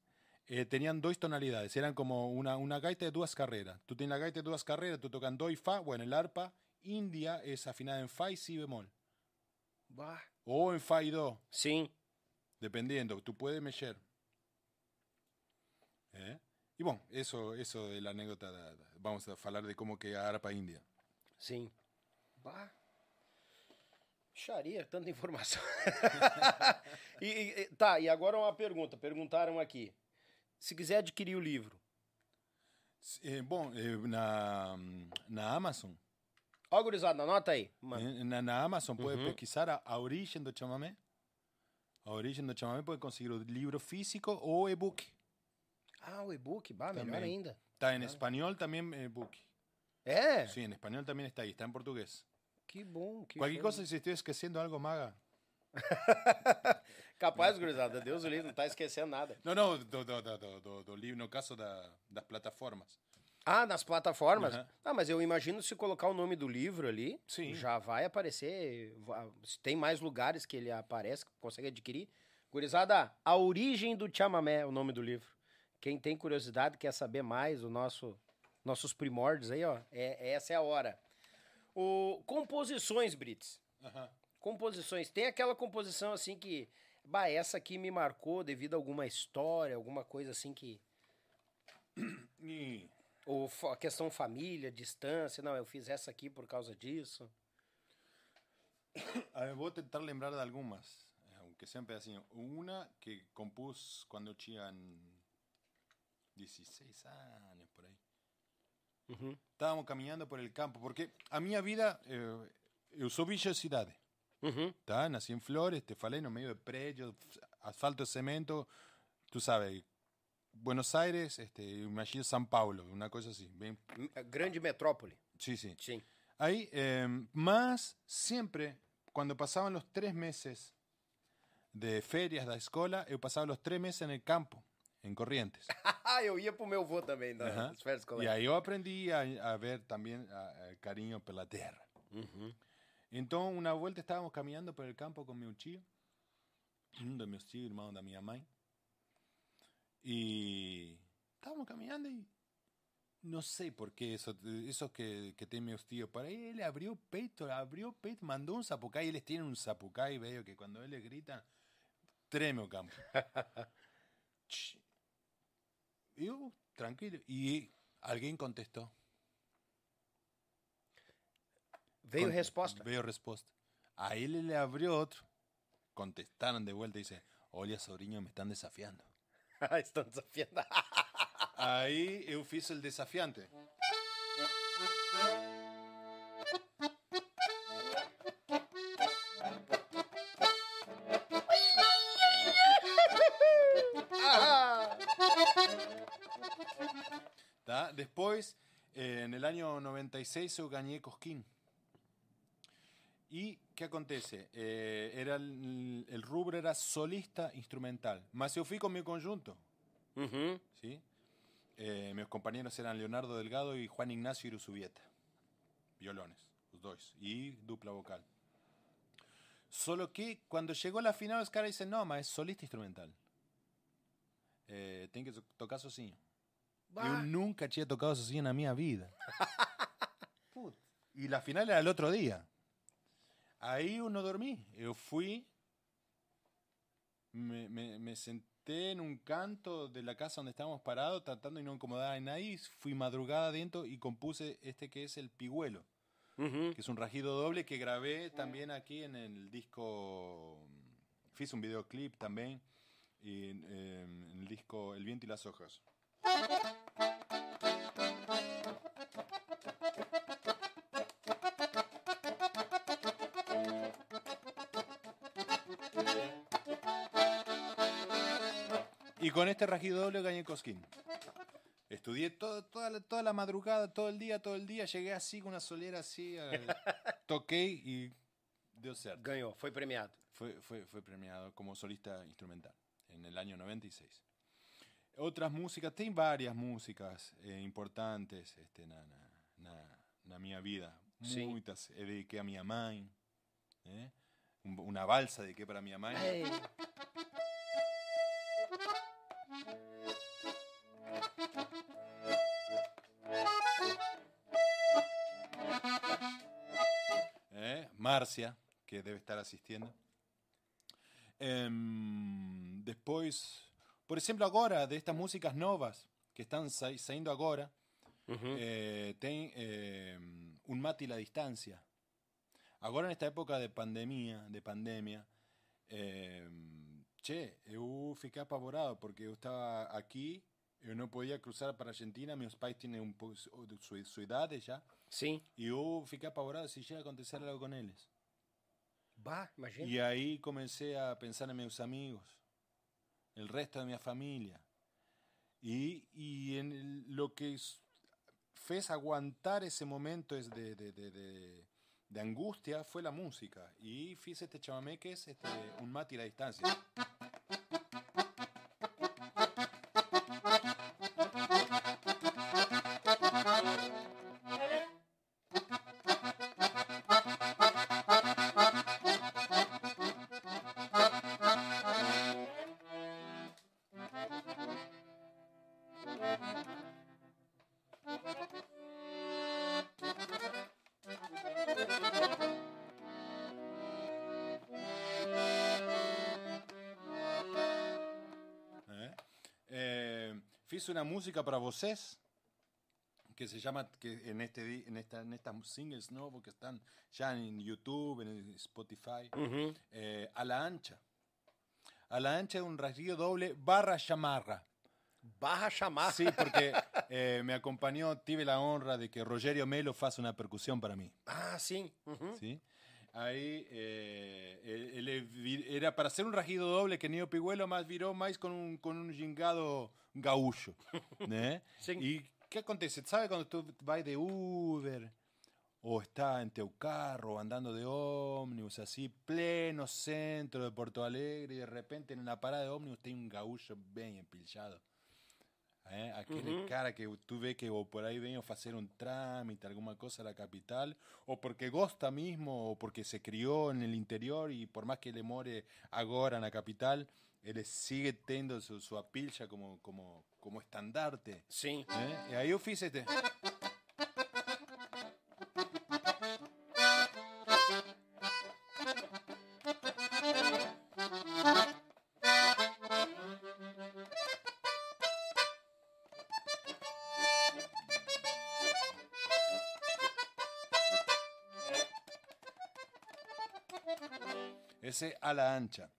eh, tenían dos tonalidades, eran como una, una gaita de dos carreras. Tú tienes la gaita de dos carreras, tú tocas do y fa, bueno, el arpa india es afinada en fa y si bemol, Bah. o en fa y do, Sim. dependiendo, tú puedes mexer. ¿Eh? Y bueno, eso, eso de la anécdota, vamos a hablar de cómo que a arpa india. Sim. Bah. Xaria, tanta informação. e, e- tá, e agora uma pergunta. Perguntaram aqui. Se quiser adquirir o livro. Eh, bom, eh, na, na Amazon, Ó, gurizada, anota aí. Eh, na, na Amazon puede Ujú. pesquisar a, a Origem do Chamamé. A Origem do Chamamé puede conseguir o livro físico o e-book. Ah, o e-book, bah, melhor Também. ainda. Está en español también e-book. É? Sí, en español también está ahí, está en portugués. Que bom. Que Cualquier show. cosa, si estoy esqueciendo algo, maga. Capaz, gurizada, Deus o livre, não tá esquecendo nada. No, no, do, do, do, do, do, livro, no caso da, das plataformas. Ah, nas plataformas? Aham. Ah, mas eu imagino se colocar o nome do livro ali, Sim. já vai aparecer. Se tem mais lugares que ele aparece, que consegue adquirir. Gurizada, A Origem do Chamamé é o nome do livro. Quem tem curiosidade, quer saber mais, o nosso nossos primórdios aí, ó, é, essa é a hora. O, composições, Brits. Ajá. Composições. Tem aquela composição assim que. Bah, essa aqui me marcou devido a alguma história, alguma coisa assim que. Y Ou fa- questão família, distância. Não, eu fiz essa aqui por causa disso. a ver, voy a intentar lembrar de algunas, eh, aunque sean pedacinhos. Una que compuse cuando tinha 16 años, ahí. Uhum. Estábamos caminando por el campo, porque a minha vida, eh, eu sou bicho de cidade. Uhum. Tá? Nací en Flores, te falei, no medio de prédios, asfalto, cemento, tú sabes, Buenos Aires, este, imagino São Paulo, una cosa así. Bien, M- Grande metrópole. sí, sí. Sim. Ahí, eh, más siempre, cuando pasaban los tres meses de ferias da escola, eu pasaba los tres meses en el campo, en Corrientes. Eu ia pro meu avô também, nas férias Y escolares. ahí yo aprendí a, a ver también a- a cariño por la tierra. Uhum. Entonces, una vuelta estábamos caminando por el campo con mi tío, uno de mis tíos, hermano de mi mamá. Y estábamos caminando y no sé por qué eso, esos que, que tienen mis tíos, para ahí él abrió peito, abrió peito, mandó un zapucay, ellos tienen un zapucay, veo que cuando él le grita, treme o campo. Ch. Y yo, tranquilo, y alguien contestó. Veio Con- resposta. Veio resposta. Aí ele le abriu outro. contestaron de vuelta y dice, olha, sobrinho, me están desafiando. Estão desafiando. Aí eu fiz el desafiante. Después, eh, en el año 96, eu ganhei Cosquín. ¿Y qué acontece? Eh, era el, el rubro era solista instrumental, mas eu fui con mi conjunto. ¿sí? Eh, meus compañeros eran Leonardo Delgado y Juan Ignacio Iruzubieta. Violones, los dos. Y dupla vocal. Solo que cuando llegó la final, los caras dicen, no, mas es solista instrumental. Eh, que to- tocar sozinho. Eu nunca tinha tocado sozinho na minha vida. y la final era el otro día. Ahí eu não dormí. Eu fui, me, me- me senté en un canto de la casa donde estábamos parados, tratando de no incomodar a nadie. Fui madrugada adentro y compuse este que es el Pigüelo, Uhum. que es un rajido doble que grabé también aquí en el disco. Fiz un videoclip también y, eh, en el disco El viento y las hojas. Y con este rajido doble gané Cosquín. Estudié todo, toda, la, toda la madrugada, todo el día, todo el día. Llegué así con una solera así. toqué y dio certo. Ganhou, foi premiado. Fue, fue, fue premiado como solista instrumental en el año 96. Otras músicas, tem varias músicas eh, importantes este, na, na, na, minha vida. Sí. Muitas. eh, dediqué a minha mãe. eh, un- Una balsa dediqué para minha mãe. Eh, Marcia, que debe estar asistiendo. Después, por ejemplo, agora, de estas músicas novas que están sa- saindo agora, Uhum. eh, tem em, un mate y la distancia. Agora, en esta época de pandemia, de pandemia, em, che, eu fiquei apavorado porque eu estaba aquí, eu não podia cruzar para Argentina, meus pais tienen un poco su, su, su idade ya, Sim. y eu fiquei apavorado si llega a acontecer algo con eles. Bah, imagina. Y ahí comencé a pensar en mis amigos, el resto de mi familia. Y, y en el- lo que es- aguantar ese momento es de, de, de, de- angustia fue la música. Y fiz este chamamé que es este, un mate y la distancia. Fiz una música para vocês que se llama que en este en esta en estas singles no porque están ya en YouTube en Spotify Uhum. eh, a la ancha a la ancha de un rasguillo doble barra chamarra Barra chamar. sí porque eh, me acompañó tuve la honra de que Rogerio Melo faça una percusión para mí Ah. Uhum. ¿sí? Ahí eh, él- él era para hacer un rajido doble que Neo Piguelo más viró más con un, con un gingado gaúcho. ¿né? Sí. ¿Y qué acontece? ¿Sabe cuando tú vas de Uber o está en teu carro andando de ómnibus así, pleno centro de Porto Alegre y de repente en una parada de ómnibus tem un gaúcho bien empilchado? ¿Eh? Aquele cara que tú ves que o por ahí vengo a hacer un trámite, alguna cosa a la capital, o porque gosta mismo, o porque se crió en el interior y por más que le more agora en la capital, él sigue teniendo su, su apilcha como, como, como estandarte. Sim. Y ahí yo fiz este. A la ancha.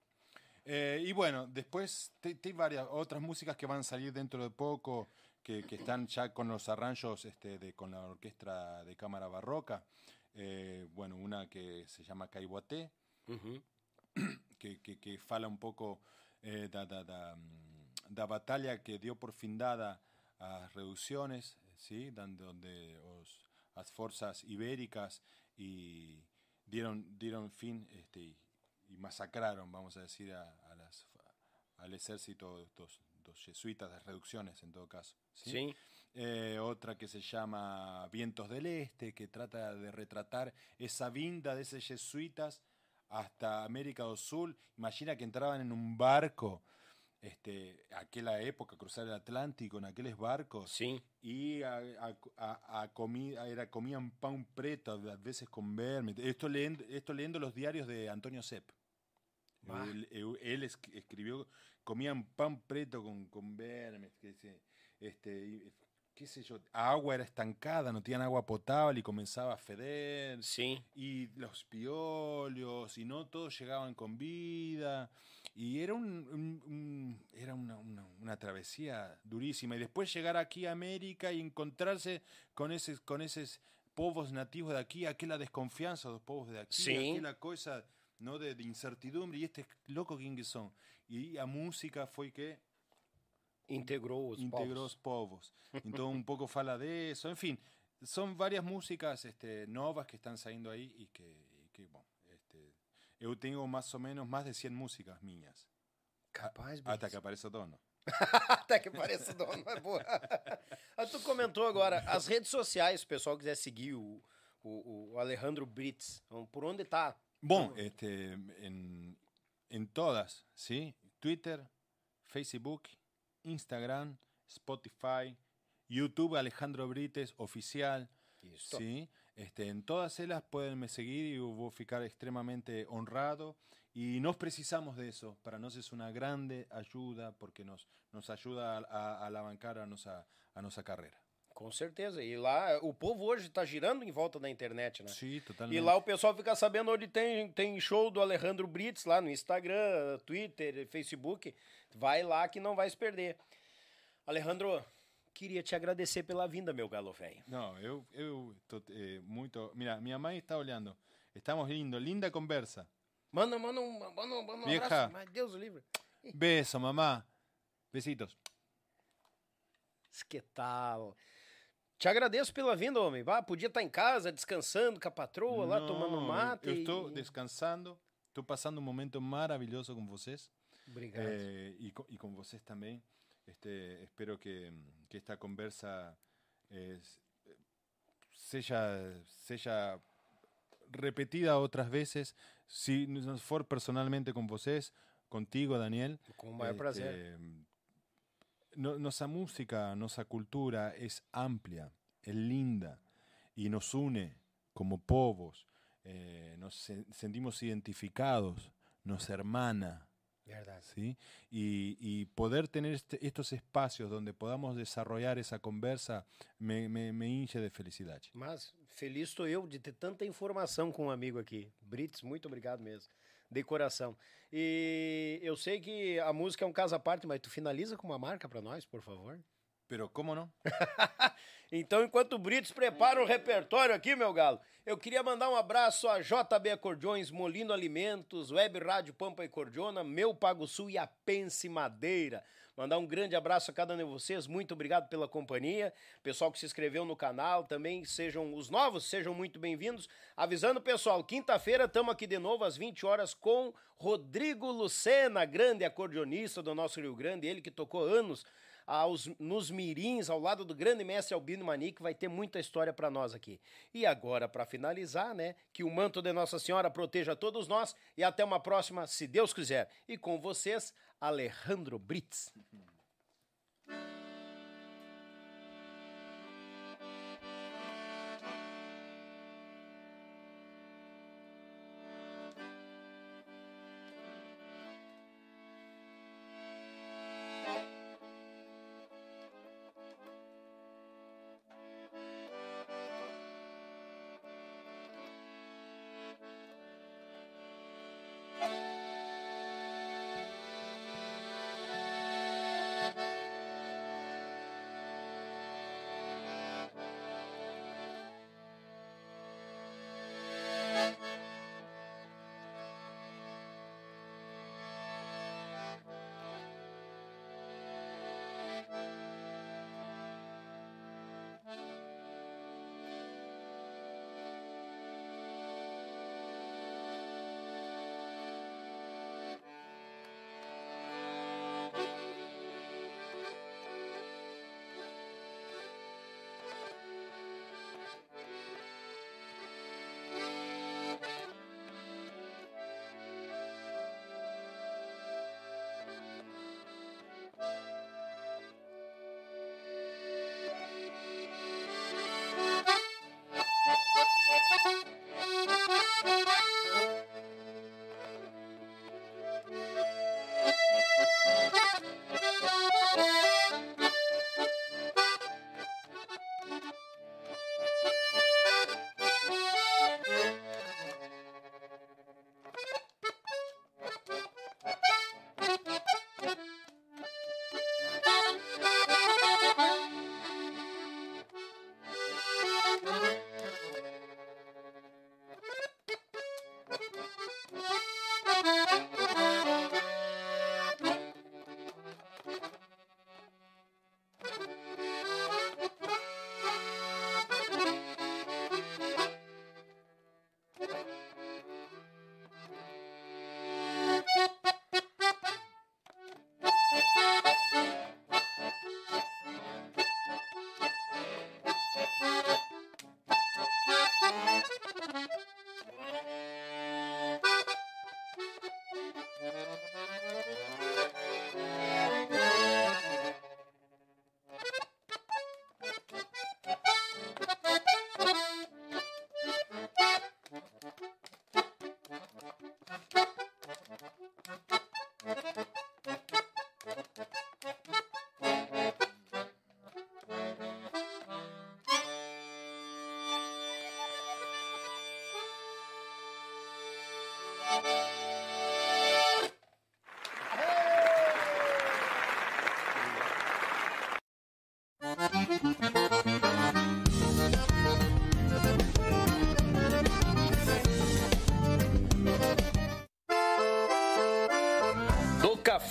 Eh, y bueno, después hay varias otras músicas que van a salir dentro de poco, que, que están ya con los arranjos este, de, con la orquesta de cámara barroca. Eh, bueno, una que se llama Caiboté, que, que, que, fala un poco eh, da, da, da, mm, da batalla que dio por fin dada a reducciones, ¿sí? donde, donde os, las fuerzas ibéricas y dieron, dieron fin este, y, masacraron, vamos a decir, a, a las, al ejército dos, dos jesuitas de reducciones en todo caso. ¿sí? Sí. Eh, otra que se llama Vientos del Este, que trata de retratar esa vinda de esos jesuitas hasta América do Sul. Imagina que entraban en un barco, este, aquella época, cruzar el Atlántico en aquellos barcos. Sim. Y a, a, a, a comi, era, comían pan preto, a veces con verme. Esto leyendo, esto leyendo los diarios de Antonio Sepp. Él, él- él es- escribió, comían pan preto con, con vermes, que se- este, qué sé yo, agua era estancada, no tenían agua potable y comenzaba a feder Sim. y los piolios, y no todos llegaban con vida. Y era, un, un- un- era una, una- una travesía durísima. Y después llegar aquí a América y encontrarse con esos, con esos povos nativos de aquí, aquella desconfianza de los povos de aquí, Sí. aquella cosa ¿no? de, de incertidumbre. Y este loco quién que son. Y a música fue que Integrou os integró povos. los povos. Entonces un poco fala de eso. En fin, son varias músicas este, novas que están saliendo ahí y que, y que bom, este, eu tengo más o menos más de 100 músicas minhas. Capaz, Hasta Brits. que apareça o dono. Até que pareça dono, é boa. Ah, tu comentou agora, as redes sociais, se o pessoal quiser seguir o, o, o Alejandro Brits, então, por onde tá? Bom, este, en, en todas, ¿sí? Twitter, Facebook, Instagram, Spotify, YouTube Alejandro Brites Oficial. ¿sí? Este, en todas ellas pueden me seguir y voy a ficar extremadamente honrado. Y nos precisamos de eso, para nos es una grande ayuda, porque nos, nos ayuda a, a, a alavancar a nossa, a nossa carreira. Com certeza. E lá, o povo hoje tá girando em volta da internet, né? Sim, totalmente. E lá o pessoal fica sabendo onde tem, tem show do Alejandro Brits, lá no Instagram, Twitter, Facebook. Vai lá que não vai se perder. Alejandro, queria te agradecer pela vinda, meu galo velho. Não, eu, eu tô, eh, muito. Mira, minha mãe está olhando. Estamos lindo, linda conversa. Manda, manda um, manda, um- manda um Vieja. abraço. Mas Deus o livre. Beso, mamá. Besitos. Que tal? Te agradeço pela vinda, homem. Vá, podia estar em casa, descansando com a patroa, lá Não, tomando mate. Eu e- estou descansando. Estou passando um momento maravilhoso com vocês. Obrigado. Eh, y, co- y con vocês también. Este, espero que, que esta conversa eh, s- sea, sea repetida otras veces. Si no for personalmente con vocês, contigo, Daniel. Com o maior prazer. No- nossa música, nossa cultura es amplia, es linda y nos une como povos. eh, nos se- sentimos identificados, nos hermana. ¿sí? Y, y poder tener este- estos espacios donde podamos desarrollar esa conversa me, me, me hincha de felicidad. Mas feliz estou eu de ter tanta informação com um amigo aqui. Brits, muito obrigado mesmo. De coração. E eu sei que a música é um caso à parte, mas tu finaliza com uma marca para nós, por favor. Pero ¿cómo no? Então, enquanto o Brits prepara o repertório aqui, meu galo, eu queria mandar um abraço a JB Acordeões, Molino Alimentos, Web Rádio Pampa e Cordiona, Meu Pago Sul e a Pense Madeira. Mandar um grande abraço a cada um de vocês, muito obrigado pela companhia. Pessoal que se inscreveu no canal, também sejam os novos, sejam muito bem-vindos. Avisando, pessoal, quinta-feira estamos aqui de novo às 20 horas com Rodrigo Lucena, grande acordeonista do nosso Rio Grande, ele que tocou anos aos, nos mirins, ao lado do grande mestre Albino Manique, vai ter muita história para nós aqui. E agora, para finalizar, né, que o manto de Nossa Senhora proteja todos nós e até uma próxima, se Deus quiser. E com vocês, Alejandro Brits.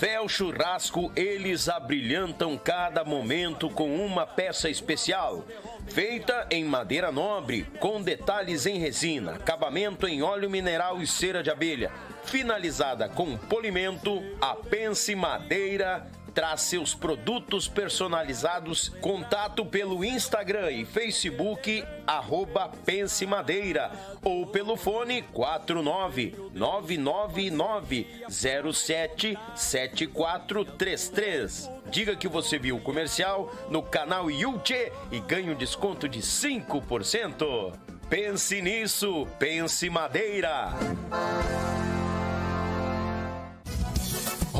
Café churrasco, eles abrilhantam cada momento com uma peça especial. Feita em madeira nobre, com detalhes em resina, acabamento em óleo mineral e cera de abelha. Finalizada com polimento, a Pense Madeira traz seus produtos personalizados. Contato pelo Instagram e Facebook, arroba Pense Madeira, ou pelo fone 49999077433. Diga que você viu o comercial no canal Yuche e ganhe um desconto de 5%. Pense nisso, pense Madeira.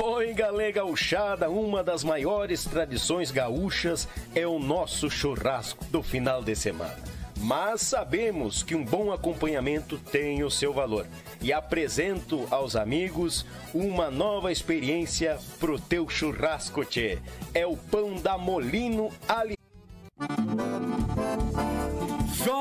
Oi, galera gauchada, uma das maiores tradições gaúchas é o nosso churrasco do final de semana. Mas sabemos que um bom acompanhamento tem o seu valor. E apresento aos amigos uma nova experiência pro teu churrasco, tchê. É o pão da Molino Ali.